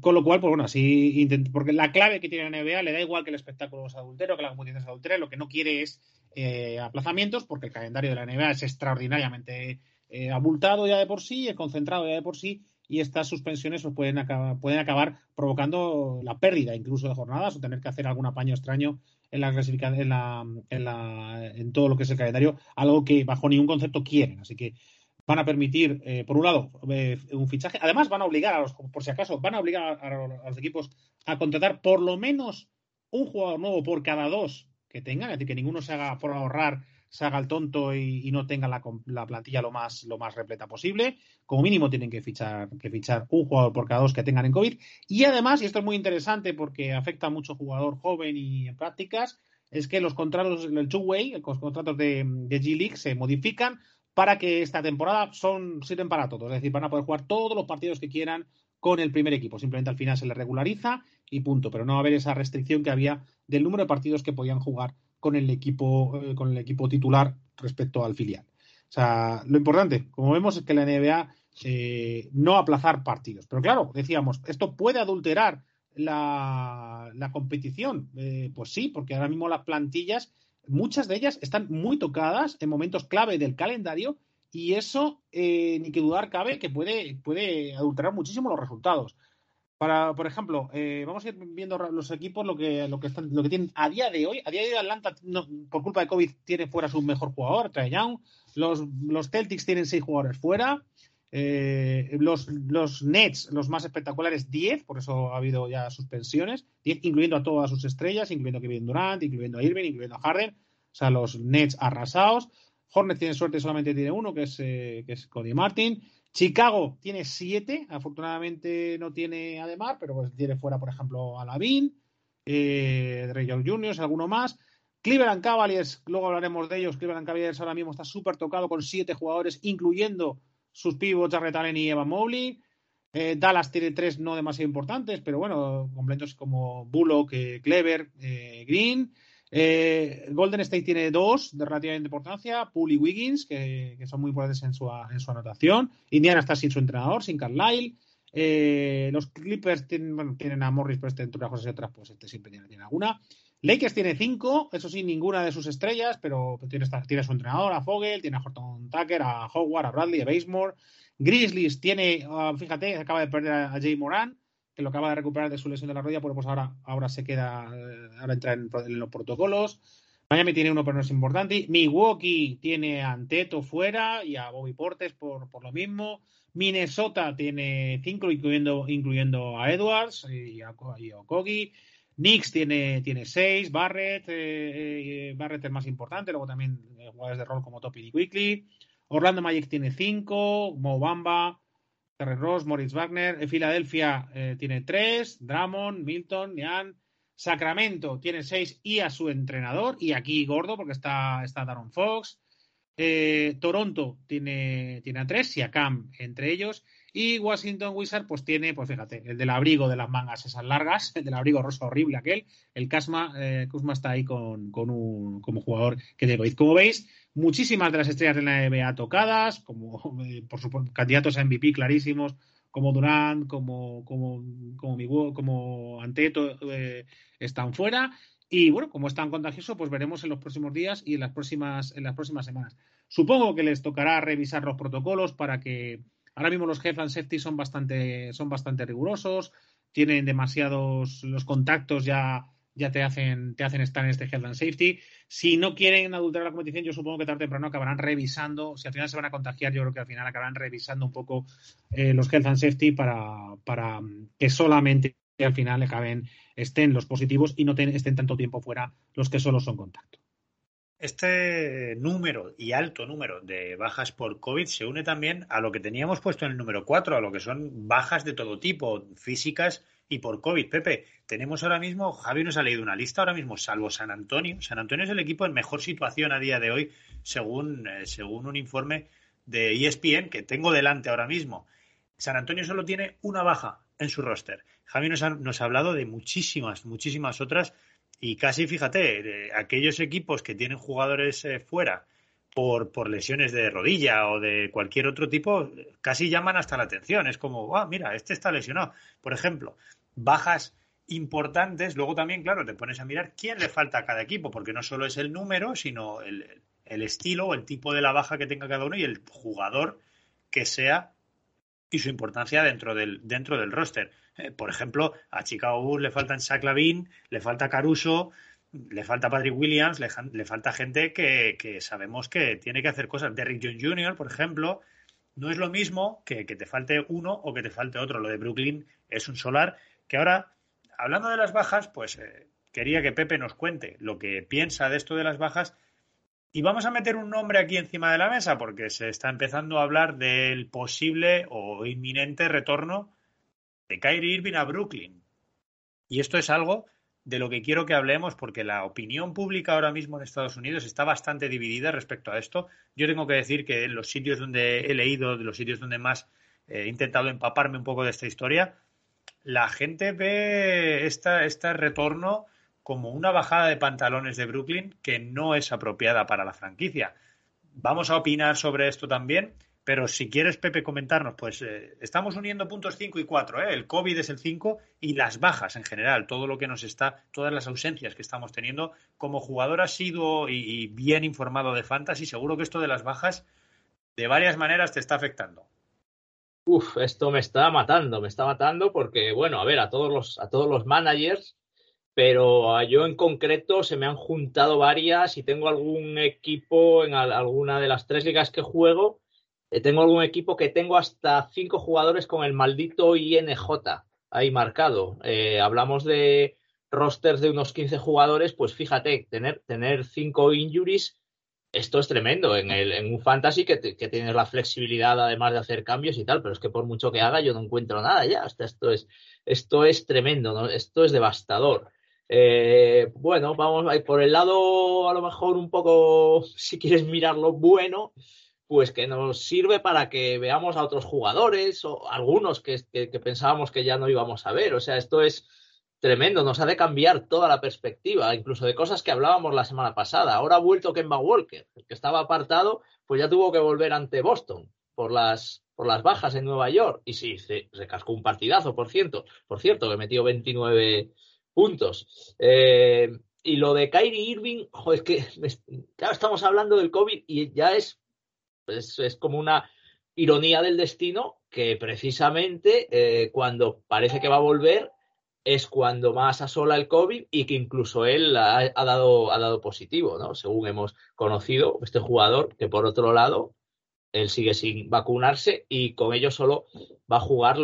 [SPEAKER 6] Con lo cual, pues bueno, así intent- porque la clave que tiene la NBA le da igual que el espectáculo sea adultero, que la competición sea adultera, lo que no quiere es eh, aplazamientos, porque el calendario de la NBA es extraordinariamente eh, abultado ya de por sí, es concentrado ya de por sí, y estas suspensiones pues, pueden, acabar, pueden acabar provocando la pérdida incluso de jornadas o tener que hacer algún apaño extraño en la en, la, en, la, en todo lo que es el calendario, algo que bajo ningún concepto quieren. Así que van a permitir, eh, por un lado, eh, un fichaje. Además, van a obligar a los, por si acaso, van a obligar a, a, a los equipos a contratar por lo menos un jugador nuevo por cada dos que tengan, es decir, que ninguno se haga por ahorrar, se haga el tonto y, no tenga la, la, plantilla lo más, lo más repleta posible. Como mínimo tienen que fichar, que fichar un jugador por cada dos que tengan en COVID. Y además, y esto es muy interesante porque afecta a mucho jugador joven y en prácticas, es que los contratos, el two-way, los contratos de, G-League se modifican para que esta temporada son, sirven para todos. Es decir, van a poder jugar todos los partidos que quieran con el primer equipo. Simplemente al final se les regulariza y punto. Pero no va a haber esa restricción que había del número de partidos que podían jugar con el equipo, eh, con el equipo titular respecto al filial. O sea, lo importante, como vemos, es que la NBA eh, no aplazar partidos. Pero claro, decíamos, esto puede adulterar la, la competición. Eh, pues sí, porque ahora mismo las plantillas, muchas de ellas están muy tocadas en momentos clave del calendario y eso, ni que dudar cabe, que puede, puede adulterar muchísimo los resultados. Para, por ejemplo, eh, vamos a ir viendo los equipos lo que, lo que están, lo que tienen a día de hoy. A día de hoy Atlanta, no, por culpa de COVID, tiene fuera su mejor jugador, Trae Young. Los, los Celtics tienen seis jugadores fuera. Eh, los, los Nets, los más espectaculares, 10, por eso ha habido ya suspensiones, 10, incluyendo a todas sus estrellas, incluyendo a Kevin Durant, incluyendo a Irving, incluyendo a Harden. O sea, los Nets arrasados. Hornets tiene suerte, solamente tiene uno, que es, eh, que es Cody Martin. Chicago tiene siete, afortunadamente no tiene a Demar, pero pues tiene fuera, por ejemplo, a Lavin, eh, Ray Jr., alguno más. Cleveland Cavaliers, luego hablaremos de ellos. Cleveland Cavaliers ahora mismo está súper tocado con siete jugadores, incluyendo sus pivots Jarrett Allen y Evan Mobley. Eh, Dallas tiene tres no demasiado importantes, pero bueno, completos como Bullock, eh, Clever, Green. Eh, Golden State tiene dos de relativa importancia, Poole y Wiggins, que, son muy importantes en su, en su, anotación. Indiana está sin su entrenador, sin Carlisle. Eh, los Clippers tienen, a Morris, pero este entre unas cosas y otras, pues este siempre tiene, tiene alguna. Lakers tiene cinco, eso sí, ninguna de sus estrellas, pero tiene, tiene su entrenador, a Fogel, tiene a Horton Tucker, a Howard, a Bradley, a Basemore. Grizzlies tiene, uh, fíjate, acaba de perder a, a Jay Moran que lo acaba de recuperar de su lesión de la rodilla, pues ahora, ahora se queda, ahora entra en, los protocolos. Miami tiene uno, pero no es importante. Milwaukee tiene a Anteto fuera y a Bobby Portes por, por lo mismo. Minnesota tiene cinco, incluyendo, incluyendo a Edwards y a, y a Okogie. Knicks tiene, tiene seis. Barrett, eh, eh, Barrett es más importante. Luego también eh, jugadores de rol como Topi y Quickly. Orlando Magic tiene cinco. Mo Bamba, Terry Ross, Moritz Wagner. Filadelfia eh, tiene tres. Drummond, Milton, Nian. Sacramento tiene seis y a su entrenador. Y aquí gordo porque está, está Daron Fox. Eh, Toronto tiene, tiene a tres y a Cam entre ellos. Y Washington Wizard, pues tiene, pues fíjate, el del abrigo de las mangas esas largas, el del abrigo rosa horrible aquel. El Kasma, eh, Kuzma está ahí con, con un, como jugador que de Como veis, muchísimas de las estrellas de la NBA tocadas, como eh, por supuesto candidatos a MVP clarísimos, como Durant, como, como, como, como Anteto, eh, están fuera. Y bueno, como es tan contagioso, pues veremos en los próximos días y en las próximas, en las próximas semanas. Supongo que les tocará revisar los protocolos para que ahora mismo los health and safety son bastante, son bastante rigurosos, tienen demasiados los contactos ya ya te hacen, te hacen estar en este health and safety. Si no quieren adulterar la competición, yo supongo que tarde o temprano acabarán revisando, si al final se van a contagiar, yo creo que al final acabarán revisando un poco eh, los health and safety para, para que solamente al final acaben, estén los positivos y no estén tanto tiempo fuera los que solo son contacto.
[SPEAKER 4] Este número y alto número de bajas por COVID se une también a lo que teníamos puesto en el número 4, a lo que son bajas de todo tipo, físicas y por COVID. Pepe, tenemos ahora mismo, Javi nos ha leído una lista ahora mismo, salvo San Antonio. San Antonio es el equipo en mejor situación a día de hoy, según, eh, según un informe de ESPN que tengo delante ahora mismo. San Antonio solo tiene una baja en su roster. Javi nos ha, nos ha hablado de muchísimas, muchísimas otras y casi, fíjate, de aquellos equipos que tienen jugadores eh, fuera por, por lesiones de rodilla o de cualquier otro tipo, casi llaman hasta la atención. Es como, ah, mira, este está lesionado. Por ejemplo, bajas importantes, luego también, claro, te pones a mirar quién le falta a cada equipo, porque no solo es el número, sino el, el estilo o el tipo de la baja que tenga cada uno y el jugador que sea y su importancia dentro del, dentro del roster. Eh, por ejemplo, a Chicago Bulls le faltan Zach Lavin, le falta Caruso, le falta Patrick Williams, le, le falta gente que, que sabemos que tiene que hacer cosas. Derrick Jones Jr., por ejemplo, no es lo mismo que, que te falte uno o que te falte otro. Lo de Brooklyn es un solar que ahora, hablando de las bajas, pues eh, quería que Pepe nos cuente lo que piensa de esto de las bajas y vamos a meter un nombre aquí encima de la mesa porque se está empezando a hablar del posible o inminente retorno de Kyrie Irving a Brooklyn. Y esto es algo de lo que quiero que hablemos porque la opinión pública ahora mismo en Estados Unidos está bastante dividida respecto a esto. Yo tengo que decir que en los sitios donde he leído, de los sitios donde más eh, he intentado empaparme un poco de esta historia, la gente ve esta, este retorno como una bajada de pantalones de Brooklyn que no es apropiada para la franquicia. Vamos a opinar sobre esto también, pero si quieres, Pepe, comentarnos, pues eh, estamos uniendo puntos 5 y 4, ¿eh? el COVID es el 5 y las bajas en general, todo lo que nos está, todas las ausencias que estamos teniendo. Como jugador asiduo y, y bien informado de Fantasy, seguro que esto de las bajas de varias maneras te está afectando.
[SPEAKER 5] Uf, esto me está matando, me está matando porque, bueno, a ver, a todos los, a todos los managers, pero a yo en concreto se me han juntado varias y tengo algún equipo en al- alguna de las tres ligas que juego, tengo algún equipo que tengo hasta cinco jugadores con el maldito INJ ahí marcado. Eh, hablamos de rosters de unos 15 jugadores, pues fíjate, tener, tener cinco injuries esto es tremendo en, un fantasy que, tienes la flexibilidad además de hacer cambios y tal, pero es que por mucho que haga yo no encuentro nada ya. Hasta esto es, esto es tremendo, ¿no? esto es devastador. Eh, bueno, vamos por el lado a lo mejor un poco, si quieres mirarlo bueno, pues que nos sirve para que veamos a otros jugadores o algunos que, pensábamos que ya no íbamos a ver. O sea, esto es tremendo, nos ha de cambiar toda la perspectiva, incluso de cosas que hablábamos la semana pasada. Ahora ha vuelto Kemba Walker, el que estaba apartado, pues ya tuvo que volver ante Boston por las, por las bajas en Nueva York. Y sí, se, se cascó un partidazo, por cierto, por cierto, que metió 29 puntos. Eh, y lo de Kyrie Irving, jo, es que claro, estamos hablando del COVID y ya es, es, como una ironía del destino que precisamente eh, cuando parece que va a volver es cuando más asola el COVID y que incluso él ha, dado, ha dado positivo, ¿no? Según hemos conocido, este jugador, que por otro lado, él sigue sin vacunarse y con ello solo va a jugar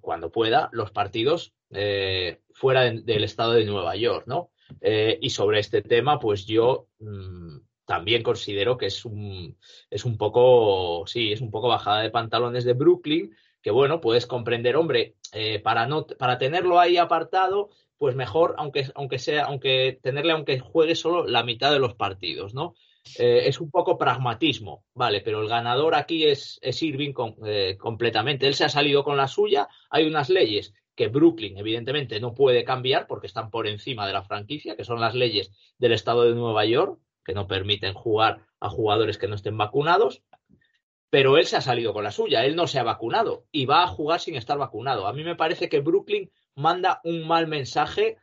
[SPEAKER 5] cuando pueda los partidos eh, fuera de- del estado de Nueva York, ¿no? Eh, y sobre este tema, pues yo mm, también considero que es un, es un poco, sí, es un poco bajada de pantalones de Brooklyn, que bueno, puedes comprender, hombre, eh, para no, para tenerlo ahí apartado, pues mejor, aunque, aunque sea, aunque tenerle, aunque juegue solo la mitad de los partidos, ¿no? Eh, es un poco pragmatismo, vale, pero el ganador aquí es, es Irving eh, completamente. Él se ha salido con la suya, hay unas leyes que Brooklyn evidentemente no puede cambiar porque están por encima de la franquicia, que son las leyes del estado de Nueva York, que no permiten jugar a jugadores que no estén vacunados, pero él se ha salido con la suya, él no se ha vacunado y va a jugar sin estar vacunado. A mí me parece que Brooklyn manda un mal mensaje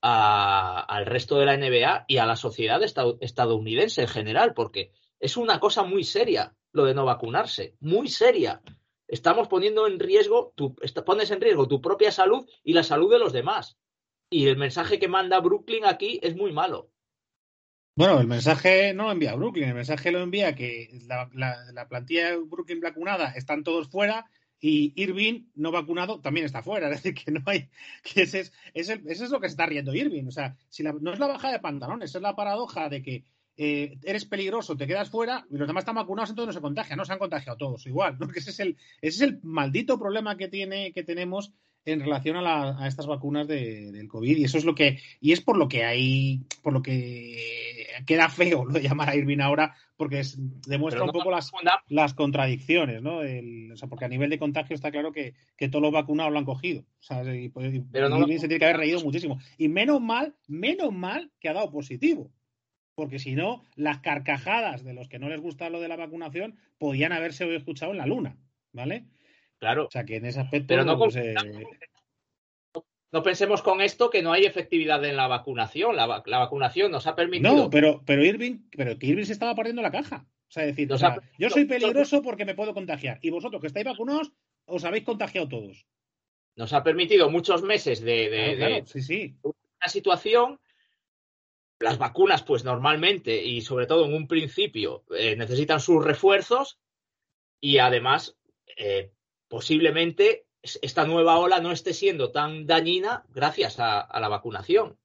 [SPEAKER 5] a- al resto de la NBA y a la sociedad esta- estadounidense en general, porque es una cosa muy seria lo de no vacunarse, muy seria. Estamos poniendo en riesgo, tu, pones en riesgo tu propia salud y la salud de los demás. Y el mensaje que manda Brooklyn aquí es muy malo.
[SPEAKER 6] Bueno, el mensaje no lo envía Brooklyn, el mensaje lo envía que la, la- la plantilla de Brooklyn vacunada están todos fuera y Irving no vacunado también está fuera. Es decir, que no hay. que ese es, ese, es lo que se está riendo Irving. O sea, si la- no es la bajada de pantalones, es la paradoja de que eh, eres peligroso, te quedas fuera y los demás están vacunados, entonces no se contagian. No se han contagiado todos igual. ¿no? Que ese, es el, ese es el maldito problema que, tiene, que tenemos en relación a, la- a estas vacunas de- del COVID. Y eso es lo que y es por lo que hay por lo que queda feo lo de llamar a Irving ahora porque es- demuestra un poco las, las contradicciones no El- o sea, porque a nivel de contagio está claro que, que todos los vacunados lo han cogido. O sea, y, pues, y
[SPEAKER 5] Pero no
[SPEAKER 6] Irving
[SPEAKER 5] lo-
[SPEAKER 6] se tiene que haber reído muchísimo. Y menos mal menos mal que ha dado positivo. Porque si no las carcajadas de los que no les gusta lo de la vacunación podían haberse escuchado en la luna vale
[SPEAKER 5] Claro.
[SPEAKER 6] o sea que en ese aspecto
[SPEAKER 5] Pero no
[SPEAKER 6] pues, eh,
[SPEAKER 5] No pensemos con esto que no hay efectividad en la vacunación. La, va- la vacunación nos ha permitido.
[SPEAKER 6] No, pero, pero Irving, pero que Irving se estaba partiendo la caja. O sea, decir, o sea, yo soy peligroso porque me puedo contagiar. Y vosotros que estáis vacunados, os habéis contagiado todos.
[SPEAKER 5] Nos ha permitido muchos meses de, de-
[SPEAKER 6] Claro, claro,
[SPEAKER 5] de
[SPEAKER 6] sí, sí.
[SPEAKER 5] una situación. Las vacunas, pues normalmente y sobre todo en un principio, eh, necesitan sus refuerzos y además, eh, posiblemente es- esta nueva ola no esté siendo tan dañina gracias a, la vacunación.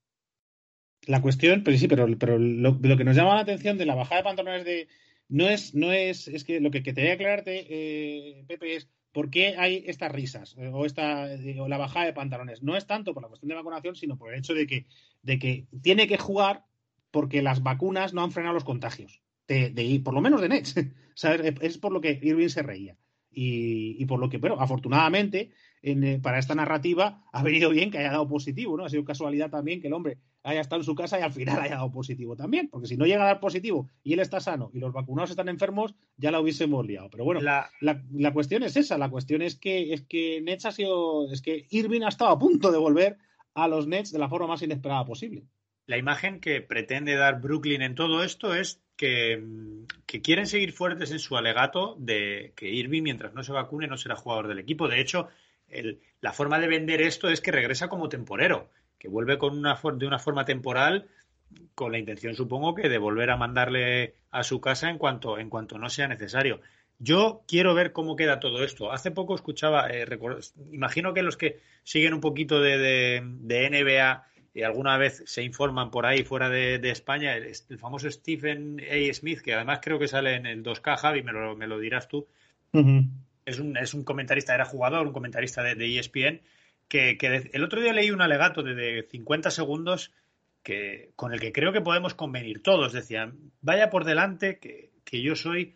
[SPEAKER 6] La cuestión, pero sí, pero, pero lo, que nos llama la atención de la bajada de pantalones de. No es, no es, es que lo que, que te voy a aclararte, eh, Pepe, es por qué hay estas risas eh, o esta eh, o la bajada de pantalones. No es tanto por la cuestión de vacunación, sino por el hecho de que, de que tiene que jugar porque las vacunas no han frenado los contagios. De, de- por lo menos de Nets. ¿sabes? Es por lo que Irving se reía. Y, y por lo que, pero afortunadamente, en, eh, para esta narrativa ha venido bien que haya dado positivo, ¿no? Ha sido casualidad también que el hombre haya estado en su casa y al final haya dado positivo también, porque si no llega a dar positivo y él está sano y los vacunados están enfermos, ya la hubiésemos liado. Pero bueno,
[SPEAKER 4] La,
[SPEAKER 6] la, la cuestión es esa, la cuestión es que es que Nets ha sido, es que Irving ha estado a punto de volver a los Nets de la forma más inesperada posible.
[SPEAKER 4] la imagen que pretende dar Brooklyn en todo esto es que, mm, que quieren seguir fuertes en su alegato de que Irving, mientras no se vacune, no será jugador del equipo. De hecho, el- la forma de vender esto es que regresa como temporero, que vuelve con una, de una forma temporal con la intención, supongo, que de volver a mandarle a su casa en cuanto, en cuanto no sea necesario. Yo quiero ver cómo queda todo esto. Hace poco escuchaba, eh, imagino que los que siguen un poquito de, de- de NBA y alguna vez se informan por ahí fuera de, de España, el, el famoso Stephen A. Smith, que además creo que sale en el 2K, Javi, me lo, me lo dirás tú, es un, es un comentarista, era jugador, un comentarista de, de ESPN, que, que de- el otro día leí un alegato de, de 50 segundos que, con el que creo que podemos convenir todos. Decían, vaya por delante que, que yo soy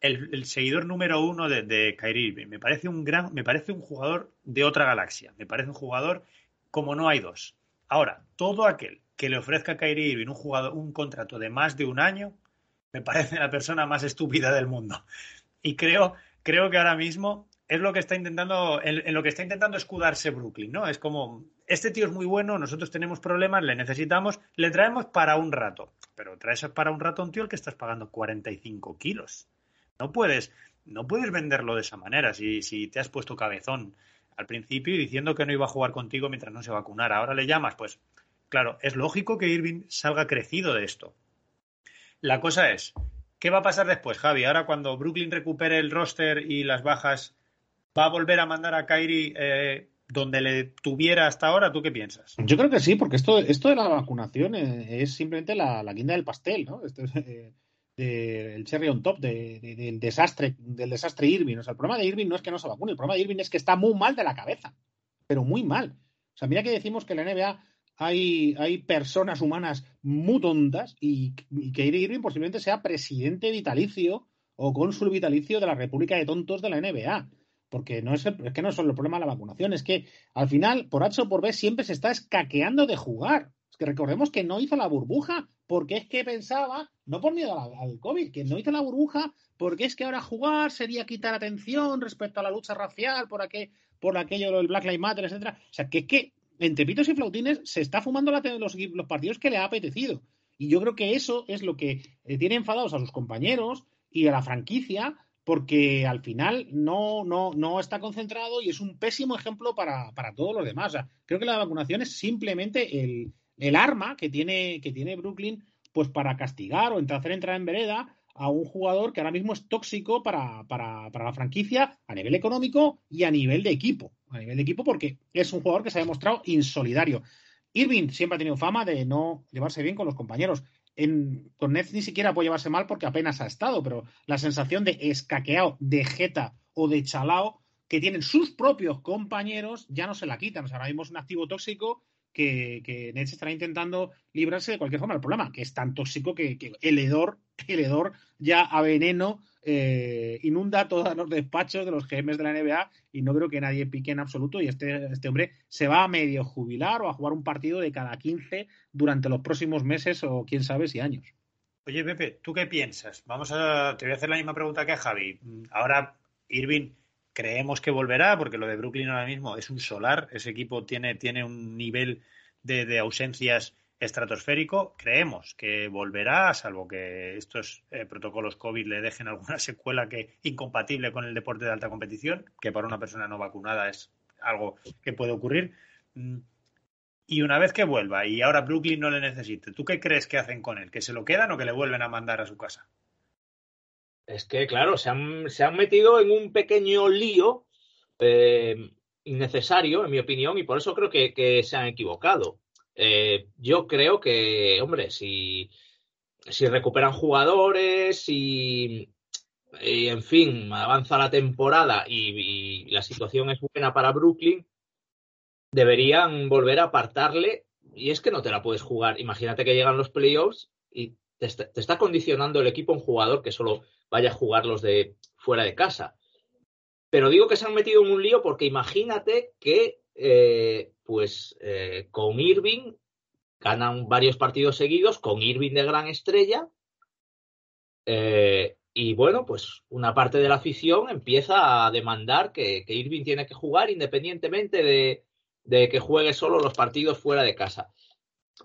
[SPEAKER 4] el, el seguidor número uno de, de Kyrie Irving. Me parece un gran, me parece un jugador de otra galaxia. Me parece un jugador como no hay dos. Ahora, todo aquel que le ofrezca a Kyrie Irving un jugador, un contrato de más de un año, me parece la persona más estúpida del mundo. Y creo, creo que ahora mismo es lo que está intentando, en, lo que está intentando escudarse Brooklyn, ¿no? Es como, este tío es muy bueno, nosotros tenemos problemas, le necesitamos, le traemos para un rato. Pero traes para un rato a un tío al que estás pagando 45 kilos. No puedes, no puedes venderlo de esa manera si, si te has puesto cabezón al principio y diciendo que no iba a jugar contigo mientras no se vacunara. Ahora le llamas, pues claro, es lógico que Irving salga crecido de esto. La cosa es, ¿qué va a pasar después, Javi? Ahora cuando Brooklyn recupere el roster y las bajas, ¿va a volver a mandar a Kyrie eh, donde le tuviera hasta ahora? ¿Tú qué piensas?
[SPEAKER 6] Yo creo que sí, porque esto, esto de la vacunación eh, es simplemente la, la guinda del pastel, ¿no? Esto es eh, de- el cherry on top de- de- del desastre, del desastre Irving. O sea, el problema de Irving no es que no se vacune, el problema de Irving es que está muy mal de la cabeza, pero muy mal. O sea, mira que decimos que en la NBA hay, hay personas humanas muy tontas y, y que Irving posiblemente sea presidente vitalicio o cónsul vitalicio de la República de Tontos de la NBA. Porque no es, el- que no es solo el problema de la vacunación, es que al final, por H o por B, siempre se está escaqueando de jugar. Que recordemos que no hizo la burbuja porque es que pensaba, no por miedo al, COVID, que no hizo la burbuja porque es que ahora jugar sería quitar atención respecto a la lucha racial, por, aquel, por aquello del Black Lives Matter, etcétera. O sea, que es que entre pitos y flautines se está fumando los partidos que le ha apetecido. Y yo creo que eso es lo que eh, tiene enfadados a sus compañeros y a la franquicia, porque al final no, no, no está concentrado y es un pésimo ejemplo para, para todos los demás. O sea, creo que la vacunación es simplemente el, el arma que tiene, que tiene Brooklyn pues para castigar o hacer entrar en vereda a un jugador que ahora mismo es tóxico para, para, para la franquicia a nivel económico y a nivel de equipo. A nivel de equipo porque es un jugador que se ha demostrado insolidario. Irving siempre ha tenido fama de no llevarse bien con los compañeros. Con Nets ni siquiera puede llevarse mal porque apenas ha estado, pero la sensación de escaqueado, de jeta o de chalao que tienen sus propios compañeros ya no se la quitan. O ahora mismo es un activo tóxico que, que Nets estará intentando librarse de cualquier forma. El problema que es tan tóxico que, el hedor, el hedor ya a veneno eh, inunda todos los despachos de los GMs de la NBA y no creo que nadie pique en absoluto y este, este hombre se va a medio jubilar o a jugar un partido de cada 15 durante los próximos meses o quién sabe si años.
[SPEAKER 4] Oye, Pepe, ¿tú qué piensas? Vamos a, te voy a hacer la misma pregunta que a Javi. Ahora, Irving, creemos que volverá, porque lo de Brooklyn ahora mismo es un solar. Ese equipo tiene, tiene un nivel de, ausencias estratosférico. Creemos que volverá, salvo que estos eh, protocolos COVID le dejen alguna secuela que incompatible con el deporte de alta competición, que para una persona no vacunada es algo que puede ocurrir. Mm, Y una vez que vuelva y ahora Brooklyn no le necesite, ¿tú qué crees que hacen con él? ¿Que se lo quedan o que le vuelven a mandar a su casa?
[SPEAKER 5] Es que, claro, se han, se han metido en un pequeño lío eh, innecesario, en mi opinión, y por eso creo que, que se han equivocado. Eh, yo creo que, hombre, si, si recuperan jugadores, si, y, en fin, avanza la temporada y, y la situación es buena para Brooklyn, deberían volver a apartarle. Y es que no te la puedes jugar. Imagínate que llegan los playoffs y te está, te está condicionando el equipo un jugador que solo vaya a jugar los de fuera de casa. Pero digo que se han metido en un lío porque imagínate que eh, pues eh, con Irving ganan varios partidos seguidos, con Irving de gran estrella. eh, y bueno, pues una parte de la afición empieza a demandar que, Irving tiene que jugar independientemente de, de, que juegue solo los partidos fuera de casa.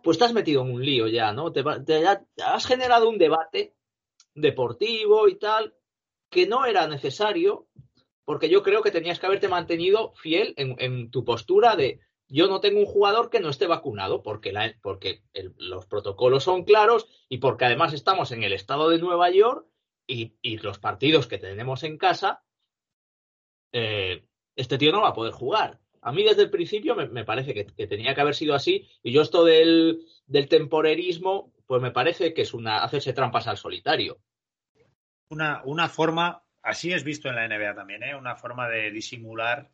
[SPEAKER 5] Pues te has metido en un lío ya, ¿no? Te has generado un debate deportivo y tal que no era necesario porque yo creo que tenías que haberte mantenido fiel en, tu postura de yo no tengo un jugador que no esté vacunado porque, porque los protocolos son claros y porque además estamos en el estado de Nueva York y, los partidos que tenemos en casa, eh, este tío no va a poder jugar. A mí desde el principio me, parece que, que, tenía que haber sido así y yo esto del, del temporerismo, pues me parece que es una hacerse trampas al solitario.
[SPEAKER 4] Una, una forma, así es visto en la NBA también, ¿eh? una forma de disimular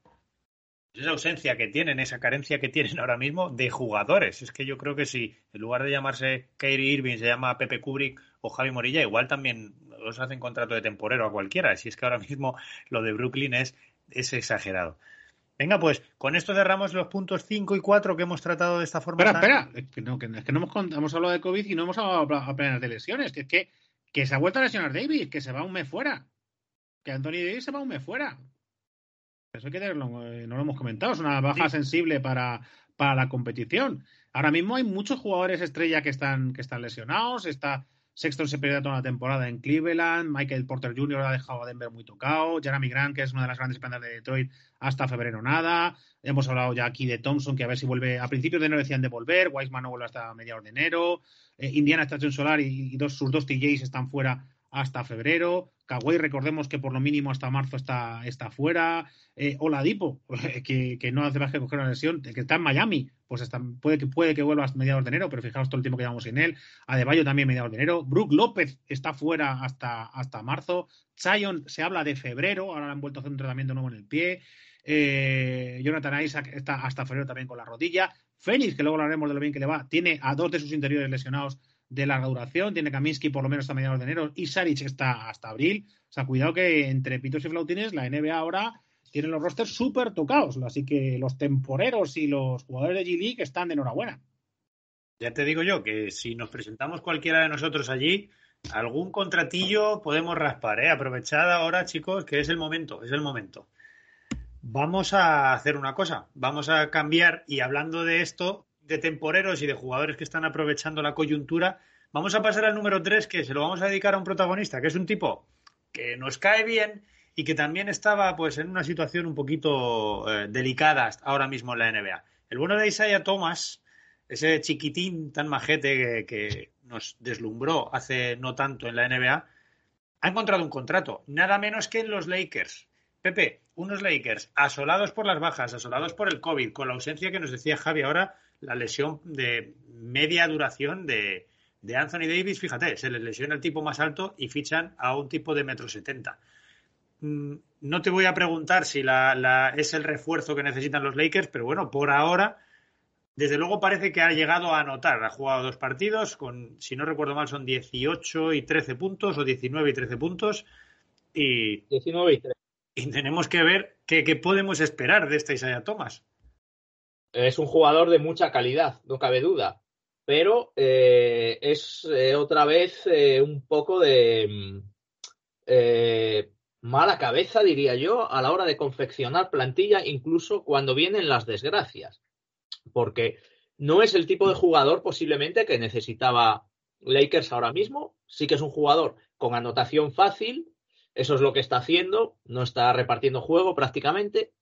[SPEAKER 4] esa ausencia que tienen, esa carencia que tienen ahora mismo de jugadores. Es que yo creo que si en lugar de llamarse Kyrie Irving se llama Pepe Kubrick o Javi Morilla, igual también los hacen contrato de temporero a cualquiera. Si es que ahora mismo lo de Brooklyn es, es exagerado. Venga, pues con esto cerramos los puntos 5 y 4 que hemos tratado de esta forma.
[SPEAKER 6] Espera, tan... espera, es que no, que, es que no hemos, hemos, hablado de COVID y no hemos hablado apenas de lesiones, que es que, que se ha vuelto a lesionar Davis, que se va un mes fuera. Que Anthony Davis se va un mes fuera. Eso hay que tenerlo, eh, no lo hemos comentado, es una baja sí. sensible para, para la competición. Ahora mismo hay muchos jugadores estrella que están, que están lesionados, está Sexton se perdió toda la temporada en Cleveland. Michael Porter Jr. ha dejado a Denver muy tocado. Jeremy Grant, que es una de las grandes esperanzas de Detroit, hasta febrero nada. Hemos hablado ya aquí de Thompson, que a ver si vuelve. A principios de enero decían de volver. Wiseman no vuelve hasta mediados de enero. Eh, Indiana está en solar y, y dos, sus dos TJs están fuera hasta febrero. Kawhi, recordemos que por lo mínimo hasta marzo está, está fuera. Eh, Oladipo, que, que no hace más que coger una lesión, que está en Miami, pues está- puede, que, puede que vuelva hasta mediados de enero, pero fijaos todo el tiempo que llevamos sin él. Adebayo también mediados de enero. Brook López está fuera hasta, hasta marzo. Zion se habla de febrero, ahora han vuelto a hacer un tratamiento nuevo en el pie. Eh, Jonathan Isaac está hasta febrero también con la rodilla. Félix, que luego hablaremos de lo bien que le va, tiene a dos de sus interiores lesionados de larga duración. Tiene Kaminsky por lo menos hasta mediados de enero y Saric está hasta abril. O sea, cuidado que entre pitos y flautines la NBA ahora tiene los rosters súper tocados. Así que los temporeros y los jugadores de G-League están de enhorabuena.
[SPEAKER 4] Ya te digo yo que si nos presentamos cualquiera de nosotros allí, algún contratillo podemos raspar, ¿eh? Aprovechad ahora, chicos, que es el momento, es el momento. Vamos a hacer una cosa, vamos a cambiar y hablando de esto, de temporeros y de jugadores que están aprovechando la coyuntura, vamos a pasar al número 3 que se lo vamos a dedicar a un protagonista, que es un tipo que nos cae bien y que también estaba pues en una situación un poquito eh, delicada ahora mismo en la NBA. El bueno de Isaiah Thomas, ese chiquitín tan majete que, que nos deslumbró hace no tanto en la NBA, ha encontrado un contrato, nada menos que en los Lakers. Pepe, unos Lakers asolados por las bajas, asolados por el COVID, con la ausencia que nos decía Javi ahora, la lesión de media duración de, de Anthony Davis, fíjate, se les lesiona el tipo más alto y fichan a un tipo de metro setenta. Mm, No te voy a preguntar si la, la- es el refuerzo que necesitan los Lakers, pero bueno, por ahora, desde luego parece que ha llegado a anotar. Ha jugado dos partidos, con, si no recuerdo mal, son 18 y 13 puntos, o 19 y 13 puntos, y,
[SPEAKER 5] 19 y 3.
[SPEAKER 4] y tenemos que ver qué, qué podemos esperar de esta Isaiah Thomas.
[SPEAKER 5] Es un jugador de mucha calidad, no cabe duda. Pero eh, es eh, otra vez eh, un poco de mm, mala cabeza, diría yo, a la hora de confeccionar plantilla, incluso cuando vienen las desgracias. Porque no es el tipo de jugador posiblemente que necesitaba Lakers ahora mismo. Sí que es un jugador con anotación fácil, eso es lo que está haciendo, no está repartiendo juego prácticamente,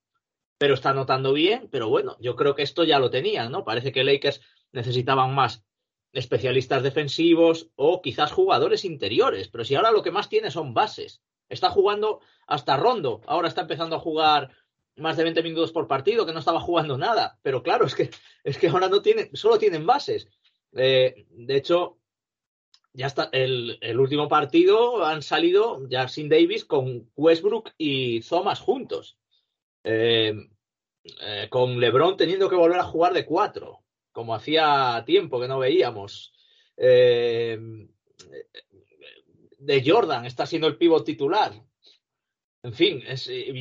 [SPEAKER 5] pero está anotando bien, pero bueno, yo creo que esto ya lo tenían, ¿no? Parece que Lakers necesitaban más especialistas defensivos o quizás jugadores interiores, pero si ahora lo que más tiene son bases. Está jugando hasta Rondo, ahora está empezando a jugar más de 20 minutos por partido, que no estaba jugando nada, pero claro, es que, es que ahora no tienen, solo tienen bases. Eh, de hecho, ya está, el, el último partido han salido ya sin Davis con Westbrook y Thomas juntos. Eh, eh, con LeBron teniendo que volver a jugar de cuatro, como hacía tiempo que no veíamos. Eh, de Jordan está siendo el pívot titular. En fin,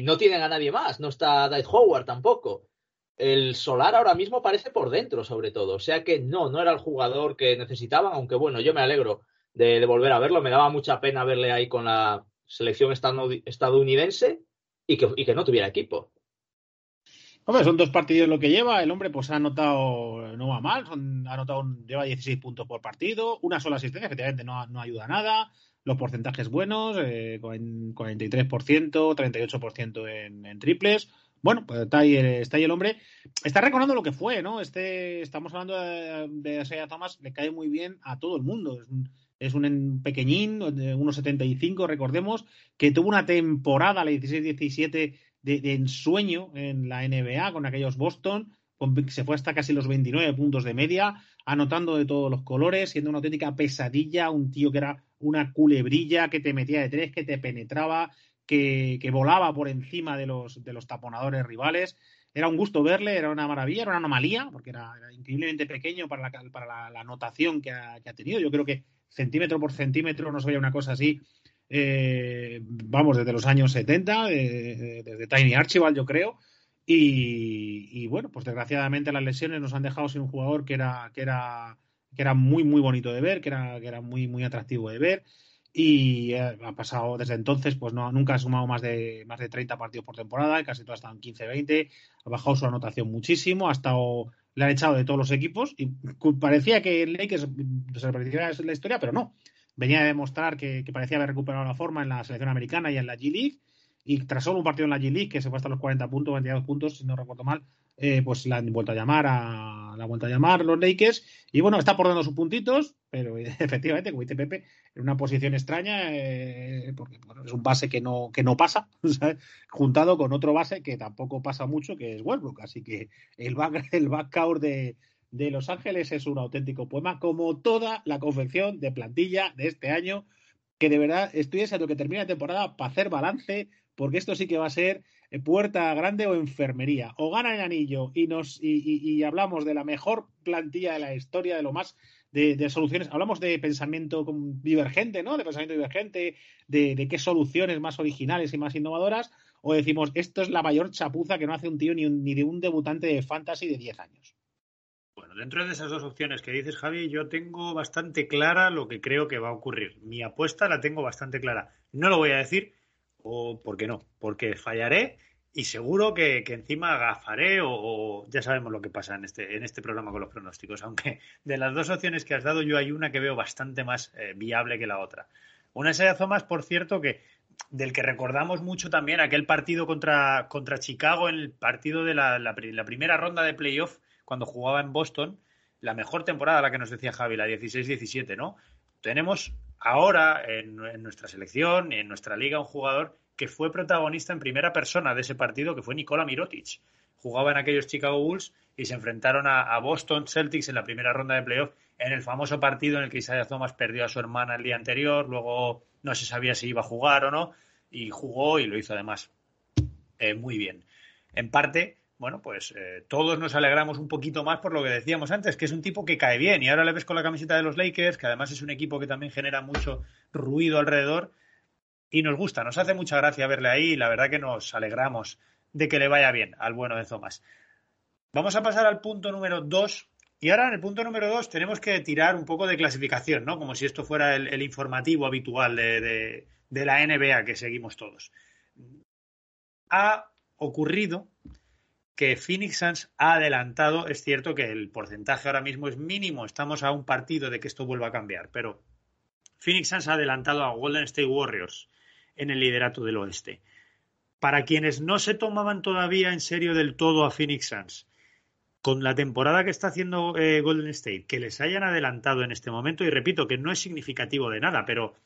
[SPEAKER 5] no tienen a nadie más. No está Dwight Howard tampoco. El Solar ahora mismo parece por dentro, sobre todo. O sea que no, no era el jugador que necesitaban, aunque bueno, yo me alegro de, volver a verlo. Me daba mucha pena verle ahí con la selección estadounidense y que no tuviera equipo.
[SPEAKER 6] Hombre, son dos partidos lo que lleva. El hombre pues ha anotado, no va mal, son- ha anotado, lleva 16 puntos por partido, una sola asistencia, efectivamente no, no ayuda a nada. Los porcentajes buenos, eh, cuaren- 43%, 38% en, en triples. Bueno, pues está ahí, está ahí el hombre. Está recordando lo que fue, ¿no? Este, estamos hablando de, de Isaiah Thomas, le cae muy bien a todo el mundo. Es un, es un pequeñín, de 1,75, recordemos, que tuvo una temporada, la 16-17, de, ensueño en la NBA con aquellos Boston, se fue hasta casi los 29 puntos de media, anotando de todos los colores, siendo una auténtica pesadilla, un tío que era una culebrilla, que te metía de tres, que te penetraba, que, que volaba por encima de los, de los taponadores rivales. Era un gusto verle, era una maravilla, era una anomalía, porque era, increíblemente pequeño para la, para la, la anotación que ha, que ha tenido. Yo creo que centímetro por centímetro no se veía una cosa así eh, vamos, desde los años 70, de- de- desde Tiny Archibald, yo creo. Y, y, bueno, pues desgraciadamente las lesiones nos han dejado sin un jugador que era, que era, que era muy, muy bonito de ver, que era, que era muy, muy atractivo de ver. Y eh, ha pasado desde entonces, pues no, nunca ha sumado más de, más de 30 partidos por temporada, casi todas están 15-20, ha bajado su anotación muchísimo, ha estado, le han echado de todos los equipos y parecía que el Lakers se repetiría la historia, pero no venía a demostrar que, parecía haber recuperado la forma en la selección americana y en la G-League. Y tras solo un partido en la G-League, que se fue hasta los 40 puntos, 22 puntos, si no recuerdo mal, eh, pues la han vuelto a llamar a la han vuelto a llamar los Lakers. Y bueno, está por dando sus puntitos, pero efectivamente, como dice Pepe, en una posición extraña, eh, porque es un base que no, que no pasa, ¿sabes? juntado con otro base que tampoco pasa mucho, que es Westbrook. Así que el, back, el backcourt de, de Los Ángeles es un auténtico poema, como toda la confección de plantilla de este año, que de verdad estoy deseando que termine la temporada para hacer balance, porque esto sí que va a ser puerta grande o enfermería. O gana el anillo y nos y, y- hablamos de la mejor plantilla de la historia, de lo más de, soluciones. Hablamos de pensamiento divergente, ¿no? De pensamiento divergente, de, de qué soluciones más originales y más innovadoras. O decimos, esto es la mayor chapuza que no hace un tío ni, un- ni de un debutante de fantasy de 10 años.
[SPEAKER 4] Dentro de esas dos opciones que dices, Javi, yo tengo bastante clara lo que creo que va a ocurrir. Mi apuesta la tengo bastante clara. No lo voy a decir, o ¿por qué no? Porque fallaré y seguro que, que encima gafaré o, o ya sabemos lo que pasa en este, en este programa con los pronósticos. Aunque de las dos opciones que has dado, yo hay una que veo bastante más eh, viable que la otra. Una es Isaiah Thomas, por cierto, que del que recordamos mucho también aquel partido contra, contra Chicago en el partido de la, la primera ronda de playoff cuando jugaba en Boston, la mejor temporada, la que nos decía Javi, la 16-17, ¿no? Tenemos ahora en, nuestra selección, en nuestra liga, un jugador que fue protagonista en primera persona de ese partido, que fue Nikola Mirotic. Jugaba en aquellos Chicago Bulls y se enfrentaron a, a Boston Celtics en la primera ronda de playoff, en el famoso partido en el que Isaiah Thomas perdió a su hermana el día anterior, luego no se sabía si iba a jugar o no, y jugó y lo hizo además eh, muy bien. En parte, bueno, pues eh, todos nos alegramos un poquito más por lo que decíamos antes, que es un tipo que cae bien y ahora le ves con la camiseta de los Lakers, que además es un equipo que también genera mucho ruido alrededor y nos gusta, nos hace mucha gracia verle ahí y la verdad que nos alegramos de que le vaya bien al bueno de Thomas. Vamos a pasar al punto número dos y ahora en el punto número dos tenemos que tirar un poco de clasificación, ¿no? Como si esto fuera el, informativo habitual de la NBA que seguimos todos. Ha ocurrido que Phoenix Suns ha adelantado, es cierto que el porcentaje ahora mismo es mínimo, estamos a un partido de que esto vuelva a cambiar, pero Phoenix Suns ha adelantado a Golden State Warriors en el liderato del oeste. Para quienes no se tomaban todavía en serio del todo a Phoenix Suns, con la temporada que está haciendo eh, Golden State, que les hayan adelantado en este momento, y repito que no es significativo de nada, pero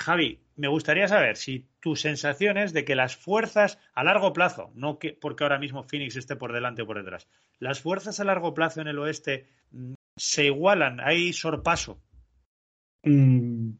[SPEAKER 4] Javi, me gustaría saber si tu sensación es de que las fuerzas a largo plazo, no que porque ahora mismo Phoenix esté por delante o por detrás, las fuerzas a largo plazo en el oeste mm, se igualan, hay sorpaso.
[SPEAKER 6] Mm,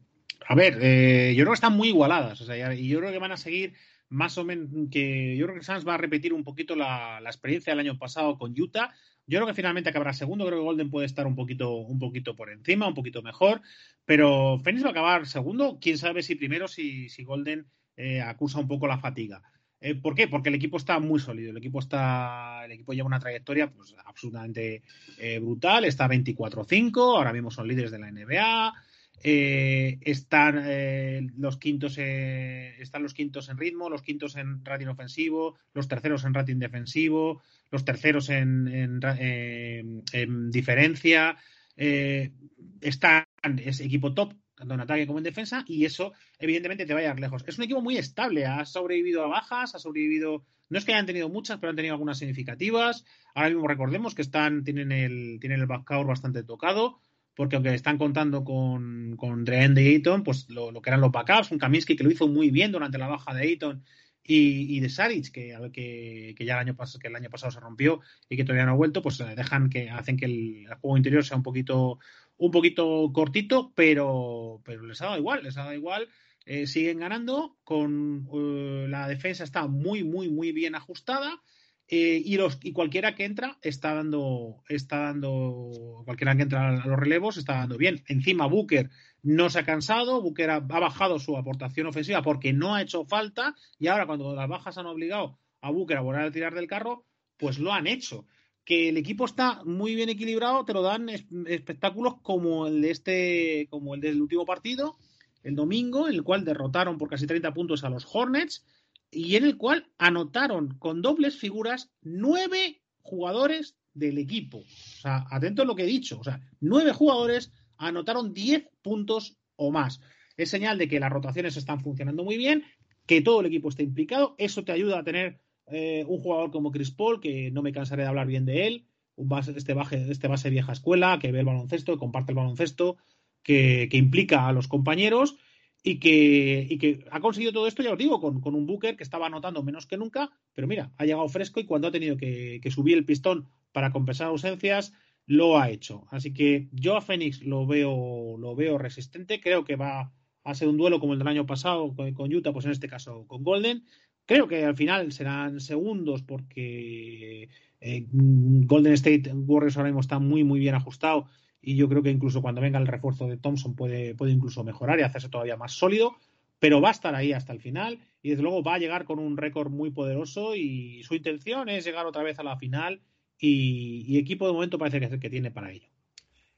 [SPEAKER 6] a ver, eh, yo creo que están muy igualadas. O sea, y yo creo que van a seguir más o menos. que Yo creo que Suns va a repetir un poquito la experiencia del año pasado con Utah. Yo creo que finalmente acabará segundo. Creo que Golden puede estar un poquito, un poquito por encima, un poquito mejor. Pero Phoenix va a acabar segundo. Quién sabe si primero, si, si Golden eh, acusa un poco la fatiga. Eh, ¿Por qué? Porque el equipo está muy sólido. El equipo está, el equipo lleva una trayectoria pues, absolutamente eh, brutal. Está 24-5. Ahora mismo son líderes de la NBA. Eh, están eh, los quintos eh, están los quintos en ritmo, los quintos en rating ofensivo, los terceros en rating defensivo, los terceros en, en, eh, en diferencia. Eh, están es equipo top tanto en ataque como en defensa y eso evidentemente te va a llevar lejos. Es un equipo muy estable, ha sobrevivido a bajas, ha sobrevivido, no es que hayan tenido muchas, pero han tenido algunas significativas. Ahora mismo recordemos que están tienen el tienen el backcourt bastante tocado porque aunque están contando con, con Drean de Ayton, pues lo, lo que eran los backups, un Kaminsky que lo hizo muy bien durante la baja de Ayton y, de Saric, que, que, que ya el año, pas- que el año pasado se rompió y que todavía no ha vuelto, pues eh, dejan que hacen que el, el juego interior sea un poquito, un poquito cortito, pero, pero les ha dado igual, les ha dado igual. Eh, siguen ganando, con eh, la defensa está muy, muy, muy bien ajustada. Eh, y, los, y cualquiera que entra está dando, está dando, cualquiera que entra a los relevos está dando bien. Encima Booker no se ha cansado, Booker ha, bajado su aportación ofensiva porque no ha hecho falta y ahora cuando las bajas han obligado a Booker a volver a tirar del carro, pues lo han hecho. Que el equipo está muy bien equilibrado, te lo dan es- espectáculos como el de este, como el del último partido, el domingo, en el cual derrotaron por casi 30 puntos a los Hornets y en el cual anotaron con dobles figuras nueve jugadores del equipo. O sea, atento a lo que he dicho. O sea, nueve jugadores anotaron 10 puntos o más. Es señal de que las rotaciones están funcionando muy bien, que todo el equipo está implicado. Eso te ayuda a tener eh, un jugador como Chris Paul, que no me cansaré de hablar bien de él, un base, este, base, este base vieja escuela, que ve el baloncesto, que comparte el baloncesto, que, que implica a los compañeros y que, y que, ha conseguido todo esto, ya os digo, con, con, un Booker que estaba anotando menos que nunca, pero mira, ha llegado fresco y cuando ha tenido que, que, subir el pistón para compensar ausencias, lo ha hecho. Así que yo a Phoenix lo veo, lo veo resistente, creo que va a ser un duelo como el del año pasado con, con Utah, pues en este caso con Golden. Creo que al final serán segundos porque eh, Golden State Warriors ahora mismo está muy, muy bien ajustado y yo creo que incluso cuando venga el refuerzo de Thompson puede, puede incluso mejorar y hacerse todavía más sólido, pero va a estar ahí hasta el final y desde luego va a llegar con un récord muy poderoso y su intención es llegar otra vez a la final y, y equipo de momento parece que que tiene para ello.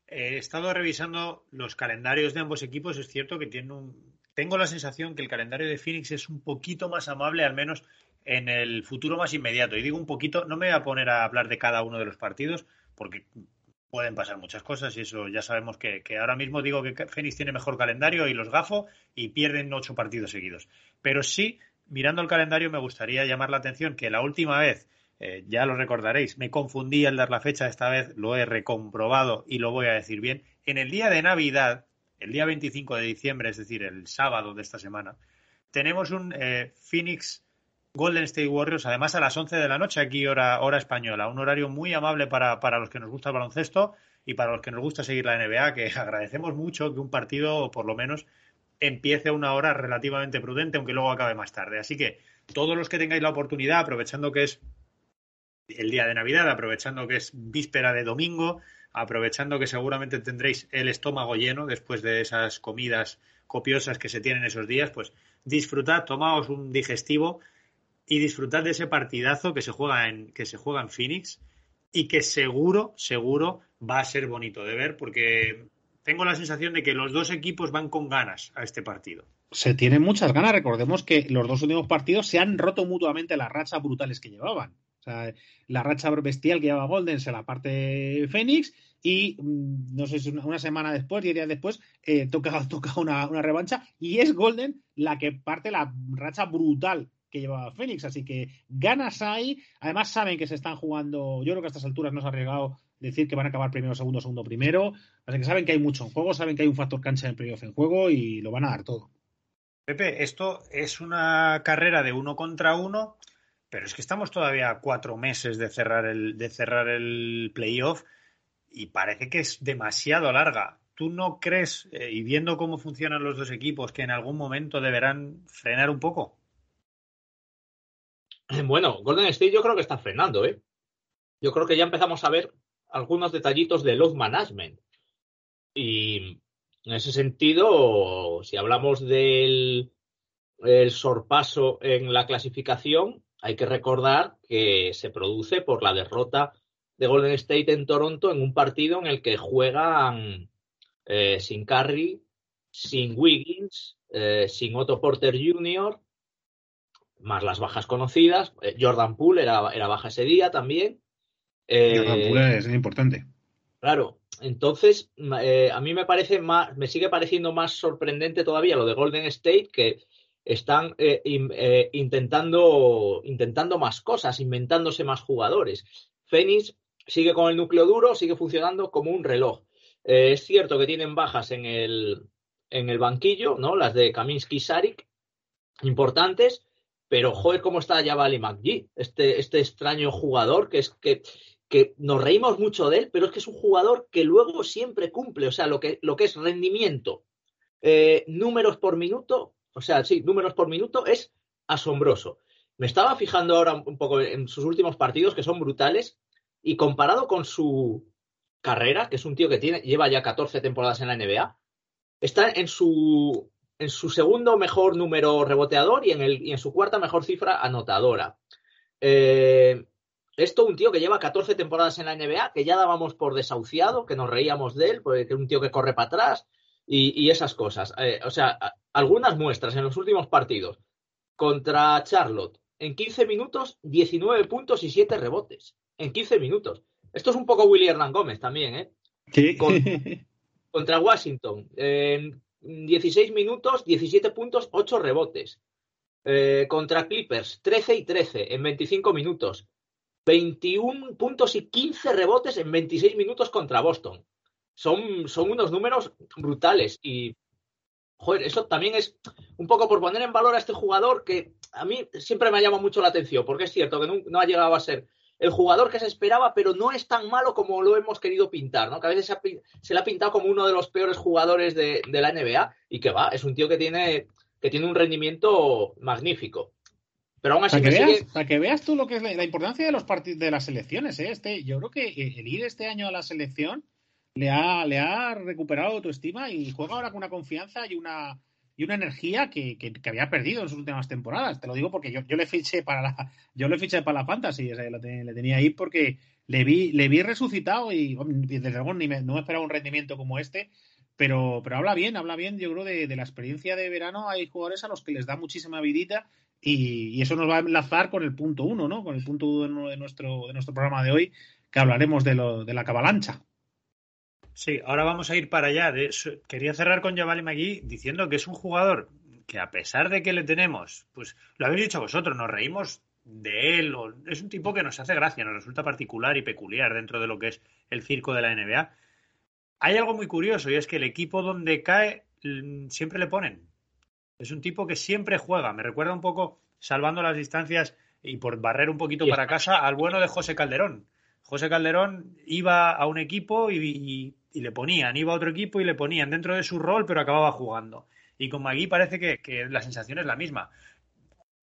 [SPEAKER 4] He estado revisando los calendarios de ambos equipos, es cierto que un... Tengo la sensación que el calendario de Phoenix es un poquito más amable, al menos en el futuro más inmediato. Y digo un poquito, no me voy a poner a hablar de cada uno de los partidos, porque pueden pasar muchas cosas y eso ya sabemos que, que, ahora mismo digo que Fénix tiene mejor calendario y los gafo y pierden ocho partidos seguidos. Pero sí, mirando el calendario, me gustaría llamar la atención que la última vez, eh, ya lo recordaréis, me confundí al dar la fecha, esta vez lo he recomprobado y lo voy a decir bien. En el día de Navidad, el día 25 de diciembre, es decir, el sábado de esta semana, tenemos un eh, Phoenix Golden State Warriors, además a las 11 de la noche, aquí hora, hora española. Un horario muy amable para, para, los que nos gusta el baloncesto y para los que nos gusta seguir la NBA, que agradecemos mucho que un partido, por lo menos, empiece a una hora relativamente prudente, aunque luego acabe más tarde. Así que todos los que tengáis la oportunidad, aprovechando que es el día de Navidad, aprovechando que es víspera de domingo, aprovechando que seguramente tendréis el estómago lleno después de esas comidas copiosas que se tienen esos días, pues disfrutad, tomaos un digestivo y disfrutar de ese partidazo que se juega en que se juega en Phoenix y que seguro, seguro va a ser bonito de ver porque tengo la sensación de que los dos equipos van con ganas a este partido.
[SPEAKER 6] Se tienen muchas ganas. Recordemos que los dos últimos partidos se han roto mutuamente las rachas brutales que llevaban. O sea, la racha bestial que llevaba Golden se la parte Phoenix y no sé si una semana después, diez días después, eh, toca, toca una, una revancha y es Golden la que parte la racha brutal que llevaba Fénix. Así que ganas hay. Además, saben que se están jugando. Yo creo que a estas alturas no se ha arriesgado decir que van a acabar primero, segundo, segundo, primero. Así que saben que hay mucho en juego, saben que hay un factor cancha en playoff en juego y lo van a dar todo.
[SPEAKER 4] Pepe, esto es una carrera de uno contra uno, pero es que estamos todavía cuatro meses de cerrar el, de cerrar el playoff y parece que es demasiado larga. ¿Tú no crees, eh, y viendo cómo funcionan los dos equipos, que en algún momento deberán frenar un poco?
[SPEAKER 5] Bueno, Golden State yo creo que está frenando, ¿eh? Yo creo que ya empezamos a ver algunos detallitos de load management. Y en ese sentido, si hablamos del el sorpaso en la clasificación, hay que recordar que se produce por la derrota de Golden State en Toronto en un partido en el que juegan eh, sin Curry, sin Wiggins, eh, sin Otto Porter Jr., más las bajas conocidas. Eh, Jordan Poole era, era, baja ese día también.
[SPEAKER 6] Jordan Poole es importante.
[SPEAKER 5] Claro, entonces a mí me parece más, me sigue pareciendo más sorprendente todavía lo de Golden State que están eh, in, intentando, intentando más cosas, inventándose más jugadores. Phoenix sigue con el núcleo duro, sigue funcionando como un reloj. es cierto que tienen bajas en el, en el banquillo, ¿no? Las de Kaminsky y Sarik, importantes, pero joder, cómo está Javali McGee, este, este extraño jugador que es que, que nos reímos mucho de él, pero es que es un jugador que luego siempre cumple, o sea, lo que, lo que es rendimiento, eh, números por minuto, o sea, sí, números por minuto es asombroso. Me estaba fijando ahora un poco en sus últimos partidos, que son brutales, y comparado con su carrera, que es un tío que tiene, lleva ya 14 temporadas en la NBA, está en su, en su segundo mejor número reboteador y en, el, y en su cuarta mejor cifra anotadora. Eh, esto un tío que lleva 14 temporadas en la NBA, que ya dábamos por desahuciado, que nos reíamos de él, porque es un tío que corre para atrás y, y esas cosas. Eh, o sea, algunas muestras en los últimos partidos. Contra Charlotte, en 15 minutos, 19 puntos y 7 rebotes. En 15 minutos. Esto es un poco Willy Hernán Gómez también, ¿eh?
[SPEAKER 6] Sí.
[SPEAKER 5] Con, contra Washington, en 16 minutos, 17 puntos, 8 rebotes. Eh, contra Clippers, 13 y 13 en 25 minutos. 21 puntos y 15 rebotes en 26 minutos contra Boston. Son, son unos números brutales y, joder, eso también es un poco por poner en valor a este jugador que a mí siempre me ha llamado mucho la atención, porque es cierto que no, no ha llegado a ser el jugador que se esperaba, pero no es tan malo como lo hemos querido pintar, ¿no? Que a veces se, ha se le ha pintado como uno de los peores jugadores de, de la NBA y que va, es un tío que tiene, que tiene un rendimiento magnífico. Pero aún así
[SPEAKER 6] Para que, veas,
[SPEAKER 5] sigue-
[SPEAKER 6] para que veas tú lo que es la, la importancia de los partidos de las selecciones, ¿eh? Este, yo creo que el ir este año a la selección le ha, le ha recuperado autoestima y juega ahora con una confianza y una y una energía que, había perdido en sus últimas temporadas. Te lo digo porque yo, le fiché para la, yo le fiché para la fantasy, le tenía ahí porque le vi, le vi resucitado y, desde luego ni me- no me esperaba un rendimiento como este. Pero, habla bien, habla bien, yo creo, de, de la experiencia de verano. Hay jugadores a los que les da muchísima vidita y, y eso nos va a enlazar con el punto uno, ¿no? Con el punto uno de nuestro, de nuestro programa de hoy, que hablaremos de, lo, de la cabalancha.
[SPEAKER 4] Sí, ahora vamos a ir para allá. De eso- Quería cerrar con Javali McGee diciendo que es un jugador que a pesar de que le tenemos, pues lo habéis dicho vosotros, nos reímos de él, o- es un tipo que nos hace gracia, nos resulta particular y peculiar dentro de lo que es el circo de la NBA. Hay algo muy curioso y es que el equipo donde cae mm, siempre le ponen. Es un tipo que siempre juega. Me recuerda un poco, salvando las distancias y por barrer un poquito para casa, al bueno de José Calderón. José Calderón iba a un equipo y, y- y le ponían, iba a otro equipo y le ponían dentro de su rol, pero acababa jugando. Y con Magui parece que, que la sensación es la misma.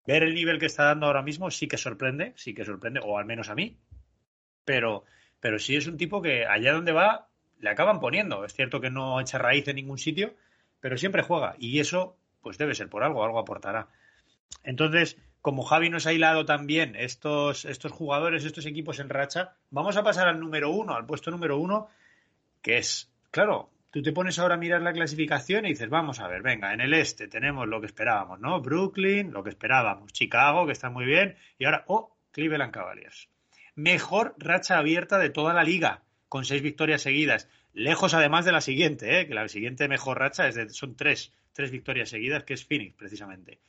[SPEAKER 4] Ver el nivel que está dando ahora mismo sí que sorprende, sí que sorprende, o al menos a mí. Pero, pero sí es un tipo que allá donde va le acaban poniendo. Es cierto que no echa raíz en ningún sitio, pero siempre juega. Y eso, pues debe ser por algo, algo aportará. Entonces, como Javi nos ha hilado también estos, estos jugadores, estos equipos en racha, vamos a pasar al número uno, al puesto número uno, que es, claro, tú te pones ahora a mirar la clasificación y dices, vamos a ver, venga, en el este tenemos lo que esperábamos, ¿no? Brooklyn, lo que esperábamos, Chicago, que está muy bien, y ahora, oh, Cleveland Cavaliers. Mejor racha abierta de toda la liga, con seis victorias seguidas. Lejos además de la siguiente, ¿eh? que la siguiente mejor racha es de, son tres, tres victorias seguidas, que es Phoenix, precisamente.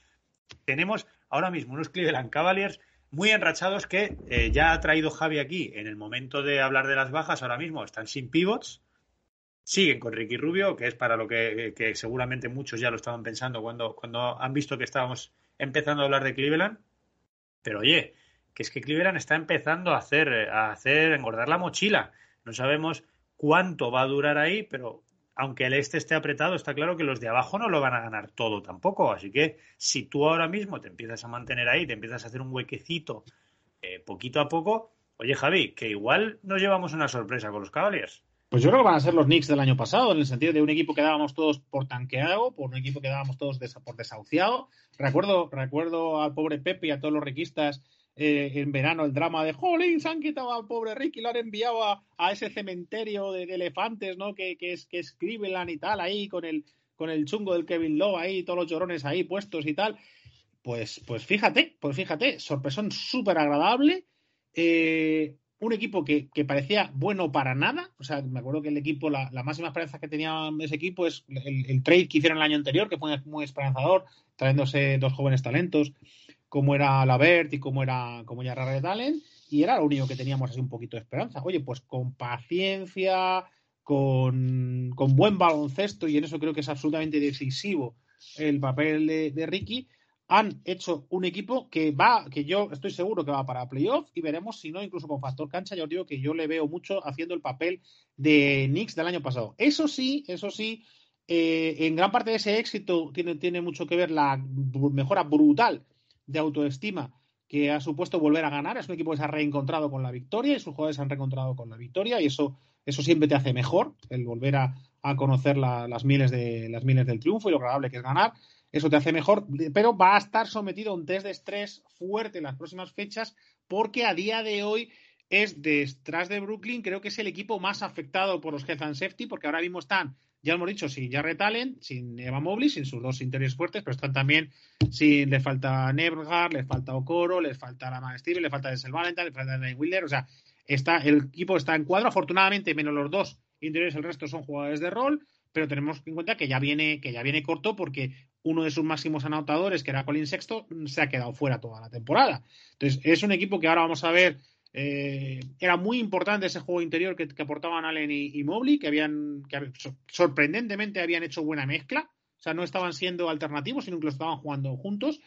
[SPEAKER 4] Tenemos ahora mismo unos Cleveland Cavaliers muy enrachados que eh, ya ha traído Javi aquí en el momento de hablar de las bajas. Ahora mismo están sin pivots, siguen con Ricky Rubio, que es para lo que, que seguramente muchos ya lo estaban pensando cuando, cuando han visto que estábamos empezando a hablar de Cleveland. Pero oye, que es que Cleveland está empezando a hacer, eh, a hacer engordar la mochila. No sabemos cuánto va a durar ahí, pero aunque el este esté apretado, está claro que los de abajo no lo van a ganar todo tampoco. Así que si tú ahora mismo te empiezas a mantener ahí, te empiezas a hacer un huequecito eh, poquito a poco, oye Javi, que igual nos llevamos una sorpresa con los Cavaliers.
[SPEAKER 6] Pues yo creo que van a ser los Knicks del año pasado, en el sentido de un equipo que dábamos todos por tanqueado, por un equipo que dábamos todos por desahuciado. Recuerdo, recuerdo al pobre Pepe y a todos los riquistas eh, en verano el drama de Jolín, se han quitado al pobre Ricky lo han enviado a, a ese cementerio de, elefantes, ¿no? Que, que es que es Cleveland y tal, ahí con el, con el chungo del Kevin Lowe ahí, todos los llorones ahí puestos y tal. Pues, pues fíjate, pues fíjate, sorpresón súper agradable. Eh, un equipo que, que, parecía bueno para nada. O sea, me acuerdo que el equipo, la, la máxima esperanza que tenía ese equipo es el, el, trade que hicieron el año anterior, que fue muy esperanzador, trayéndose dos jóvenes talentos, como era Lavert y como era como ya Rara de Talent, y era lo único que teníamos así un poquito de esperanza. Oye, pues con paciencia, con, con buen baloncesto, y en eso creo que es absolutamente decisivo el papel de, de Ricky, han hecho un equipo que va, que yo estoy seguro que va para playoff y veremos si no, incluso con factor cancha, yo os digo que yo le veo mucho haciendo el papel de Knicks del año pasado. Eso sí, eso sí, eh, en gran parte de ese éxito tiene, tiene mucho que ver la mejora brutal de autoestima que ha supuesto volver a ganar. Es un equipo que se ha reencontrado con la victoria y sus jugadores se han reencontrado con la victoria y eso, eso siempre te hace mejor, el volver a, a conocer la, las, miles de, las miles del triunfo y lo agradable que es ganar eso te hace mejor, pero va a estar sometido a un test de estrés fuerte en las próximas fechas porque a día de hoy es detrás de Brooklyn, creo que es el equipo más afectado por los health and safety porque ahora mismo están, ya hemos dicho, sin Jarrett Allen, sin Eva Mobley, sin sus dos interiores fuertes, pero están también sin, le falta Nebgar, le falta Okoro, les falta la Steve, le falta Denzel Valentine, le falta Dane Wheeler, o sea, está, el equipo está en cuadro, afortunadamente menos los dos interiores, el resto son jugadores de rol, pero tenemos en cuenta que ya viene, que ya viene corto porque uno de sus máximos anotadores, que era Colin Sexto, se ha quedado fuera toda la temporada. Entonces, es un equipo que ahora vamos a ver. Eh, era muy importante ese juego interior que, que aportaban Allen y, Mobley, que habían, que sorprendentemente habían hecho buena mezcla. O sea, no estaban siendo alternativos, sino que lo estaban jugando juntos.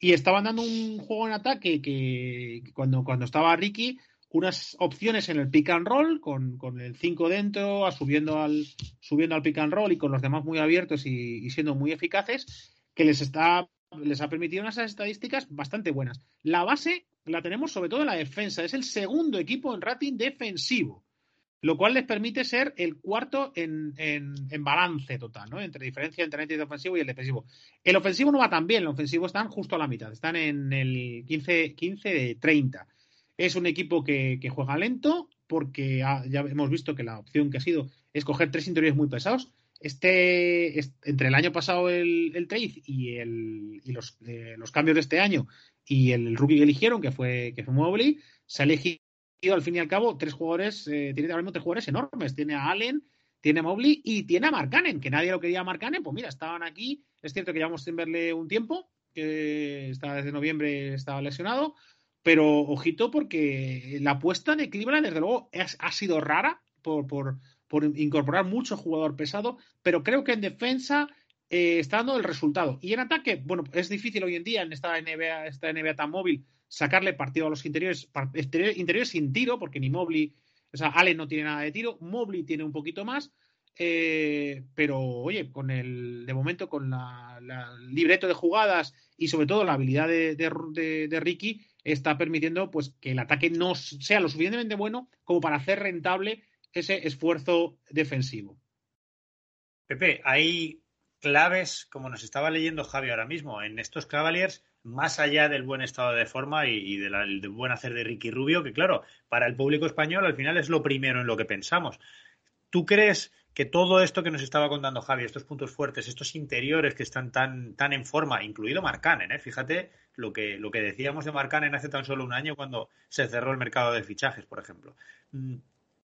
[SPEAKER 6] Y estaban dando un juego en ataque que, cuando, cuando estaba Ricky, unas opciones en el pick and roll, con, con el 5 dentro, subiendo al, subiendo al pick and roll y con los demás muy abiertos y, y siendo muy eficaces, que les está les ha permitido unas estadísticas bastante buenas. La base la tenemos sobre todo en la defensa. Es el segundo equipo en rating defensivo, lo cual les permite ser el cuarto en, en- balance total, ¿no? Entre diferencia entre el ofensivo y el defensivo. El ofensivo no va tan bien, el ofensivo están justo a la mitad, están en el 15, 15 de 30. Es un equipo que, juega lento porque ya hemos visto que la opción que ha sido es coger tres interiores muy pesados. Este, est- entre el año pasado el, el trade y, el, y los, eh, los cambios de este año y el rookie que eligieron, que fue, que fue Mobley, se ha elegido al fin y al cabo tres jugadores, eh, tiene ahora tres jugadores enormes. Tiene a Allen, tiene a Mobley y tiene a Marcanen, que nadie lo quería a Marcanen. Pues mira, estaban aquí. Es cierto que llevamos sin verle un tiempo, que está desde noviembre estaba lesionado, pero ojito porque la apuesta de Cleveland, desde luego, es- ha sido rara por, por, por incorporar mucho jugador pesado, pero creo que en defensa eh, está dando el resultado. Y en ataque, bueno, es difícil hoy en día en esta NBA, esta NBA tan móvil sacarle partido a los interiores, interiores sin tiro, porque ni Mobley, o sea, Allen no tiene nada de tiro, Mobley tiene un poquito más, eh, pero oye, con el, de momento con la, la- libreto de jugadas y sobre todo la habilidad de, de- de- de Ricky está permitiendo pues que el ataque no sea lo suficientemente bueno como para hacer rentable ese esfuerzo defensivo.
[SPEAKER 4] Pepe, hay claves, como nos estaba leyendo Javi ahora mismo, en estos Cavaliers, más allá del buen estado de forma y, del buen hacer de Ricky Rubio, que claro, para el público español al final es lo primero en lo que pensamos. ¿Tú crees que todo esto que nos estaba contando Javi, estos puntos fuertes, estos interiores que están tan, tan en forma, incluido Marcanen, ¿eh? fíjate lo que, lo que decíamos de Marcanen hace tan solo un año cuando se cerró el mercado de fichajes, por ejemplo.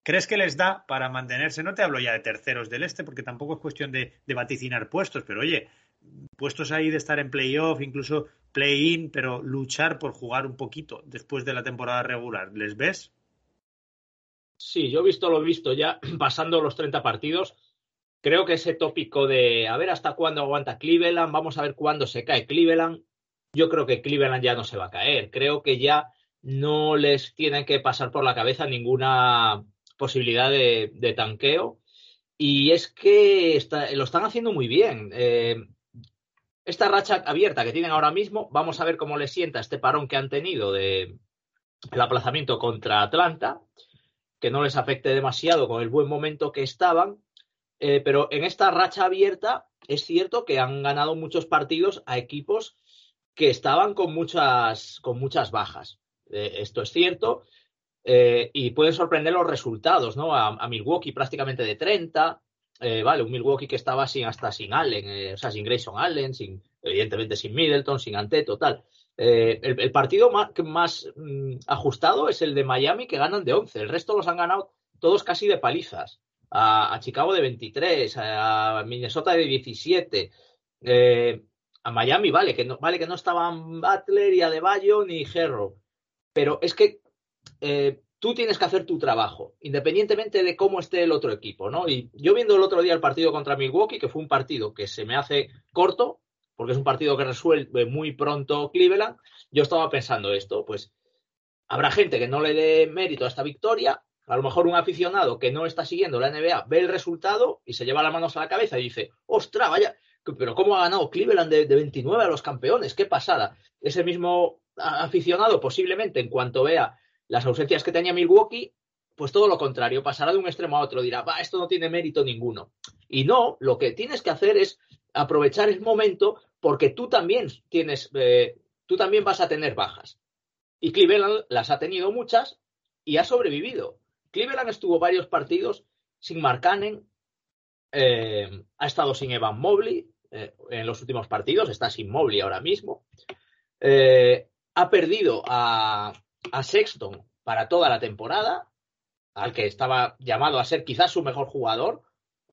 [SPEAKER 4] ¿Crees que les da para mantenerse? No te hablo ya de terceros del este, porque tampoco es cuestión de, de vaticinar puestos, pero oye, puestos ahí de estar en playoff, incluso play-in, pero luchar por jugar un poquito después de la temporada regular. ¿Les ves?
[SPEAKER 5] Sí, yo he visto lo visto ya pasando los 30 partidos. Creo que ese tópico de a ver hasta cuándo aguanta Cleveland, vamos a ver cuándo se cae Cleveland. Yo creo que Cleveland ya no se va a caer. Creo que ya no les tienen que pasar por la cabeza ninguna posibilidad de, tanqueo. Y es que lo están haciendo muy bien. Eh, esta racha abierta que tienen ahora mismo, vamos a ver cómo les sienta este parón que han tenido de el aplazamiento contra Atlanta que no les afecte demasiado con el buen momento que estaban. Eh, pero en esta racha abierta es cierto que han ganado muchos partidos a equipos que estaban con muchas, con muchas bajas. Eh, esto es cierto. Eh, y pueden sorprender los resultados, ¿no? A, Milwaukee prácticamente de 30. eh, vale, un Milwaukee que estaba sin hasta sin Allen, eh, o sea, sin Grayson Allen, sin, evidentemente sin Middleton, sin Anteto, tal. El, partido más, mm, ajustado es el de Miami, que ganan de 11. El resto los han ganado todos casi de palizas. A, Chicago de 23, a Minnesota de 17. eh, a Miami, vale que, no, vale, que no estaban Butler y Adebayo ni Herro. Pero es que eh, tú tienes que hacer tu trabajo, independientemente de cómo esté el otro equipo, ¿no? Y yo viendo el otro día el partido contra Milwaukee, que fue un partido que se me hace corto, porque es un partido que resuelve muy pronto Cleveland, yo estaba pensando esto, pues habrá gente que no le dé mérito a esta victoria, a lo mejor un aficionado que no está siguiendo la NBA ve el resultado y se lleva las manos a la cabeza y dice, ostra, vaya, pero ¿cómo ha ganado Cleveland de, de 29 a los campeones? ¡Qué pasada! Ese mismo aficionado posiblemente en cuanto vea las ausencias que tenía Milwaukee, pues todo lo contrario, pasará de un extremo a otro, dirá, va, esto no tiene mérito ninguno. Y no, lo que tienes que hacer es aprovechar el momento porque tú también tienes, eh, tú también vas a tener bajas. Y Cleveland las ha tenido muchas y ha sobrevivido. Cleveland estuvo varios partidos sin Marcanen, eh, ha estado sin Evan Mobley eh, en los últimos partidos, está sin Mobley ahora mismo. Ha perdido a, a Sexton para toda la temporada, al que estaba llamado a ser quizás su mejor jugador,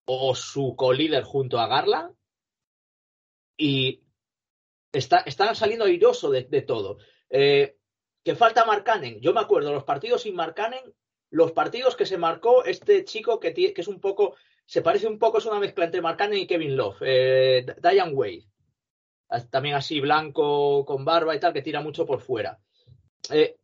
[SPEAKER 5] o su colíder junto a Garland y está, están saliendo airoso de, todo. Eh, que falta Marcanen. Yo me acuerdo, los partidos sin Marcanen, los partidos que se marcó este chico que, que es un poco, se parece un poco, es una mezcla entre Marcanen y Kevin Love, eh, Diane Wade. Ah, También así, blanco, con barba y tal, que tira mucho por fuera. Eh,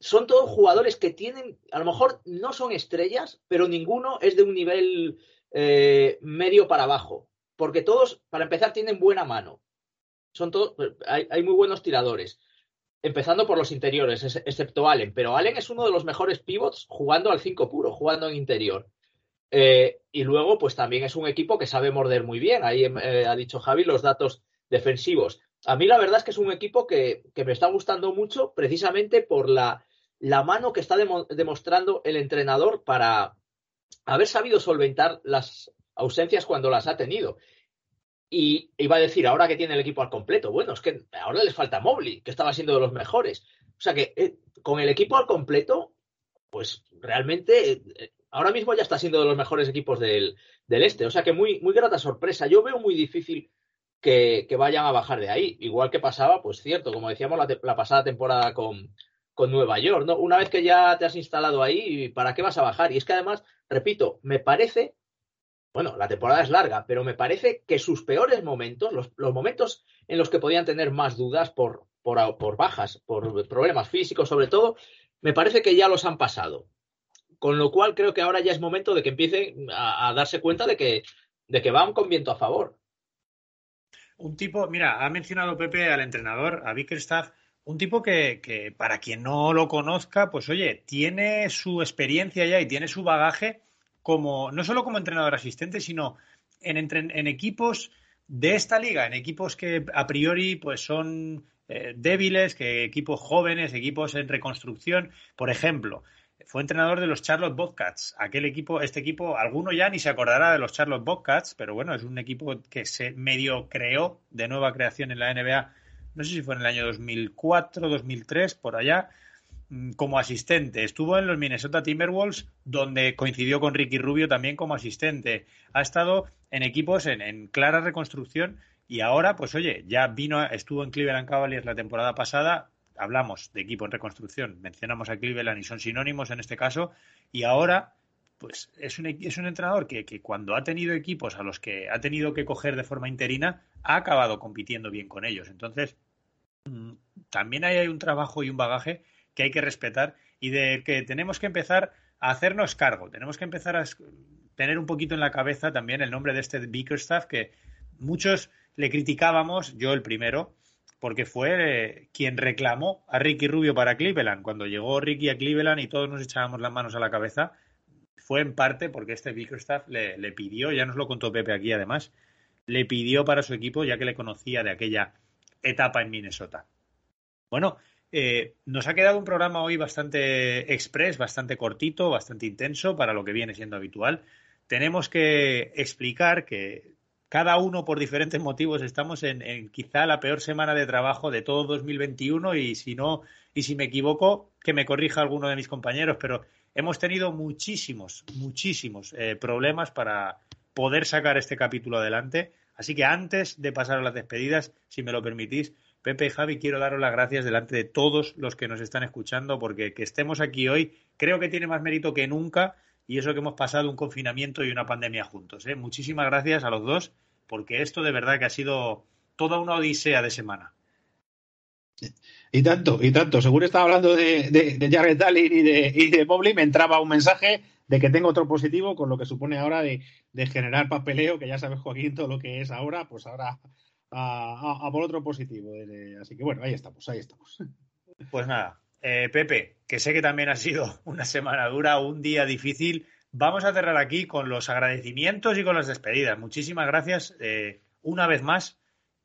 [SPEAKER 5] son todos jugadores que tienen, a lo mejor no son estrellas, pero ninguno es de un nivel eh, medio para abajo. Porque todos, para empezar, tienen buena mano. Son todos, hay, hay muy buenos tiradores. Empezando por los interiores, ex- excepto Allen. Pero Allen es uno de los mejores pivots jugando al 5 puro, jugando en interior. Eh, y luego, pues también es un equipo que sabe morder muy bien. Ahí eh, ha dicho Javi los datos defensivos. A mí la verdad es que es un equipo que, que me está gustando mucho precisamente por la, la mano que está demo- demostrando el entrenador para haber sabido solventar las ausencias cuando las ha tenido. Y iba a decir, ahora que tiene el equipo al completo, bueno, es que ahora les falta Mobley, que estaba siendo de los mejores. O sea que eh, con el equipo al completo, pues realmente eh, ahora mismo ya está siendo de los mejores equipos del, del este. O sea que muy, muy grata sorpresa. Yo veo muy difícil que, vayan a bajar de ahí. Igual que pasaba, pues cierto, como decíamos la, la pasada temporada con, con Nueva York, ¿no? Una vez que ya te has instalado ahí, ¿para qué vas a bajar? Y es que además, repito, me parece, bueno, la temporada es larga, pero me parece que sus peores momentos, los, los momentos en los que podían tener más dudas por, por, por bajas, por problemas físicos sobre todo, me parece que ya los han pasado. Con lo cual creo que ahora ya es momento de que empiecen a, a darse cuenta de que, de que van con viento a favor.
[SPEAKER 4] Un tipo, mira, ha mencionado Pepe al entrenador, a Bickerstaff, un tipo que, que, para quien no lo conozca, pues oye, tiene su experiencia ya y tiene su bagaje como, no solo como entrenador asistente, sino en, en equipos de esta liga, en equipos que a priori pues son eh, débiles, que equipos jóvenes, equipos en reconstrucción. Por ejemplo, fue entrenador de los Charlotte Bobcats. Aquel equipo, este equipo, alguno ya ni se acordará de los Charlotte Bobcats, pero bueno, es un equipo que se medio creó de nueva creación en la NBA. No sé si fue en el año 2004, 2003, por allá, mm, como asistente. Estuvo en los Minnesota Timberwolves, donde coincidió con Ricky Rubio también como asistente. Ha estado en equipos en, en clara reconstrucción y ahora, pues oye, ya vino, estuvo en Cleveland Cavaliers la temporada pasada. Hablamos de equipo en reconstrucción, mencionamos a Cleveland y son sinónimos en este caso. Y ahora, pues es un, es un entrenador que, que cuando ha tenido equipos a los que ha tenido que coger de forma interina, ha acabado compitiendo bien con ellos. Entonces, mm, también hay un trabajo y un bagaje que hay que respetar y de que tenemos que empezar a hacernos cargo. Tenemos que empezar a tener un poquito en la cabeza también el nombre de este Bickerstaff que muchos le criticábamos, yo el primero, porque fue quien reclamó a Ricky Rubio para Cleveland. Cuando llegó Ricky a Cleveland y todos nos echábamos las manos a la cabeza, fue en parte porque este Bickerstaff le, le pidió, ya nos lo contó Pepe aquí además, le pidió para su equipo ya que le conocía de aquella etapa en Minnesota. Bueno, eh, nos ha quedado un programa hoy bastante express, bastante cortito, bastante intenso para lo que viene siendo habitual. Tenemos que explicar que cada uno por diferentes motivos estamos en, quizá la peor semana de trabajo de todo 2021 y si no, y si me equivoco, que me corrija alguno de mis compañeros, pero hemos tenido muchísimos, muchísimos eh, problemas para poder sacar este capítulo adelante. Así que antes de pasar a las despedidas, si me lo permitís, Pepe y Javi, quiero daros las gracias delante de todos los que nos están escuchando, porque que estemos aquí hoy creo que tiene más mérito que nunca y eso que hemos pasado un confinamiento y una pandemia juntos. ¿eh? Muchísimas gracias a los dos, porque esto de verdad que ha sido toda una odisea de semana.
[SPEAKER 6] Y tanto, y tanto. Según estaba hablando de, de, de Jared Allen y de, y de Mobley, me entraba un mensaje de que tengo otro positivo, con lo que supone ahora de, de generar papeleo, que ya sabes, Joaquín, todo lo que es ahora, pues ahora a, a- a por otro positivo. Eh, Así que bueno, ahí estamos, ahí estamos.
[SPEAKER 4] Pues nada, eh, Pepe, que sé que también ha sido una semana dura, un día difícil. Vamos a cerrar aquí con los agradecimientos y con las despedidas. Muchísimas gracias eh, una vez más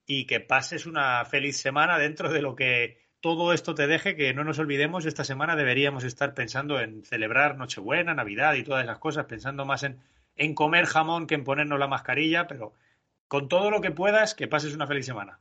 [SPEAKER 4] y que pases una feliz semana dentro de lo que todo esto te deje, que no nos olvidemos, esta semana deberíamos estar pensando en celebrar Nochebuena, Navidad y todas esas cosas, pensando más en, en comer jamón que en ponernos la mascarilla, pero con todo lo que puedas, que pases una feliz semana.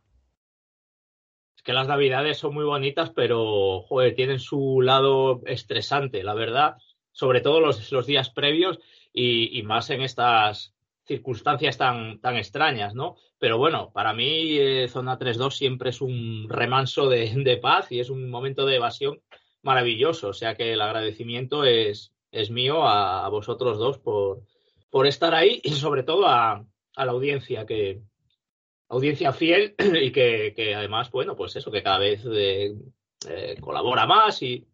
[SPEAKER 5] Es que las navidades son muy bonitas, pero joder, tienen su lado estresante, la verdad, sobre todo los, los días previos y, más en estas circunstancias tan, tan extrañas, ¿no? Pero bueno, para mí eh, Zona 3-2 siempre es un remanso de, de, paz y es un momento de evasión maravilloso. O sea que el agradecimiento es, es mío a, a vosotros dos por, por estar ahí y sobre todo a, a la audiencia que audiencia fiel y que, que, además, bueno, pues eso, que cada vez eh, eh, colabora más y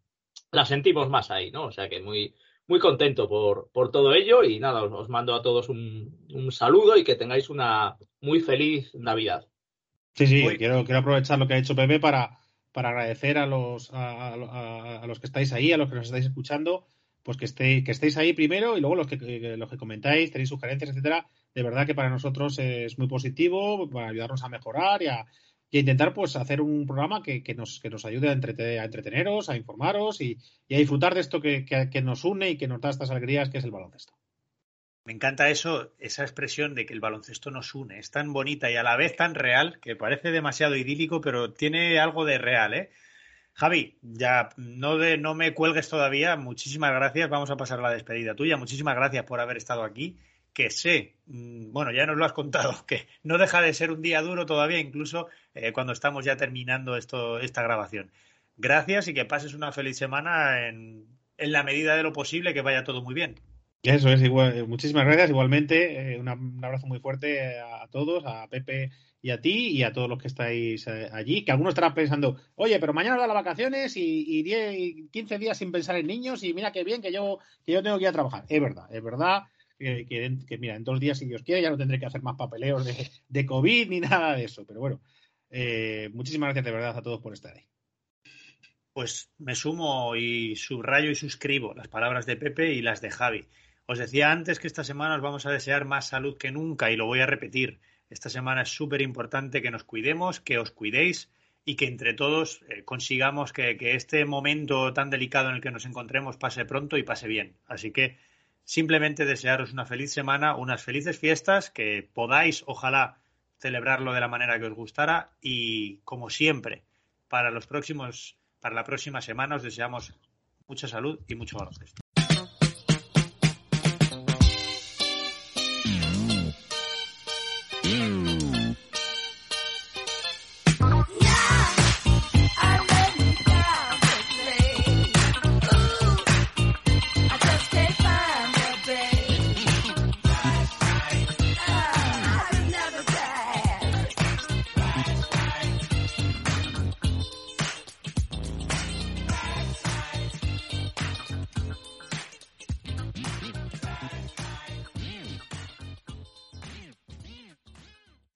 [SPEAKER 5] la sentimos más ahí, ¿no? O sea que muy, muy contento por, por todo ello y nada, os, os mando a todos un, un, saludo y que tengáis una muy feliz Navidad.
[SPEAKER 6] Sí, sí, quiero, quiero aprovechar lo que ha hecho Pepe para, para agradecer a los, a, a, a, los que estáis ahí, a los que nos estáis escuchando, pues que estéis, que estéis ahí primero y luego los que, los que comentáis, tenéis sugerencias, etcétera. De verdad que para nosotros es muy positivo, para ayudarnos a mejorar y a, intentar pues hacer un programa que, nos, que nos ayude a, entrete, a entreteneros, a informaros y, y, a disfrutar de esto que, que, que nos une y que nos da estas alegrías que es el baloncesto.
[SPEAKER 4] Me encanta eso, esa expresión de que el baloncesto nos une. Es tan bonita y a la vez tan real que parece demasiado idílico, pero tiene algo de real, ¿eh? Javi, ya no, de, no me cuelgues todavía. Muchísimas gracias. Vamos a pasar la despedida tuya. Muchísimas gracias por haber estado aquí. Que sé, mm, bueno, ya nos lo has contado, que no deja de ser un día duro todavía, incluso eh, cuando estamos ya terminando esto, esta grabación. Gracias y que pases una feliz semana en, en la medida de lo posible, que vaya todo muy bien.
[SPEAKER 6] Eso es, igual, muchísimas gracias. Igualmente, eh, un abrazo muy fuerte a, todos, a Pepe y a ti y a todos los que estáis eh, allí. Que algunos estarán pensando, oye, pero mañana da las vacaciones y, y 10, 15 días sin pensar en niños y mira qué bien que yo, que yo tengo que ir a trabajar. Es verdad, es verdad. Que, mira, en dos días, si Dios quiere, ya no tendré que hacer más papeleos de, COVID ni nada de eso. Pero bueno, eh, muchísimas gracias de verdad a todos por estar ahí.
[SPEAKER 4] Pues me sumo y subrayo y suscribo las palabras de Pepe y las de Javi. Os decía antes que esta semana os vamos a desear más salud que nunca y lo voy a repetir. Esta semana es súper importante que nos cuidemos, que os cuidéis y que entre todos eh, consigamos que, este momento tan delicado en el que nos encontremos pase pronto y pase bien. Así que simplemente desearos una feliz semana, unas felices fiestas, que podáis, ojalá, celebrarlo de la manera que os gustara y, como siempre, para los próximos, para la próxima semana os deseamos mucha salud y mucho baloncesto.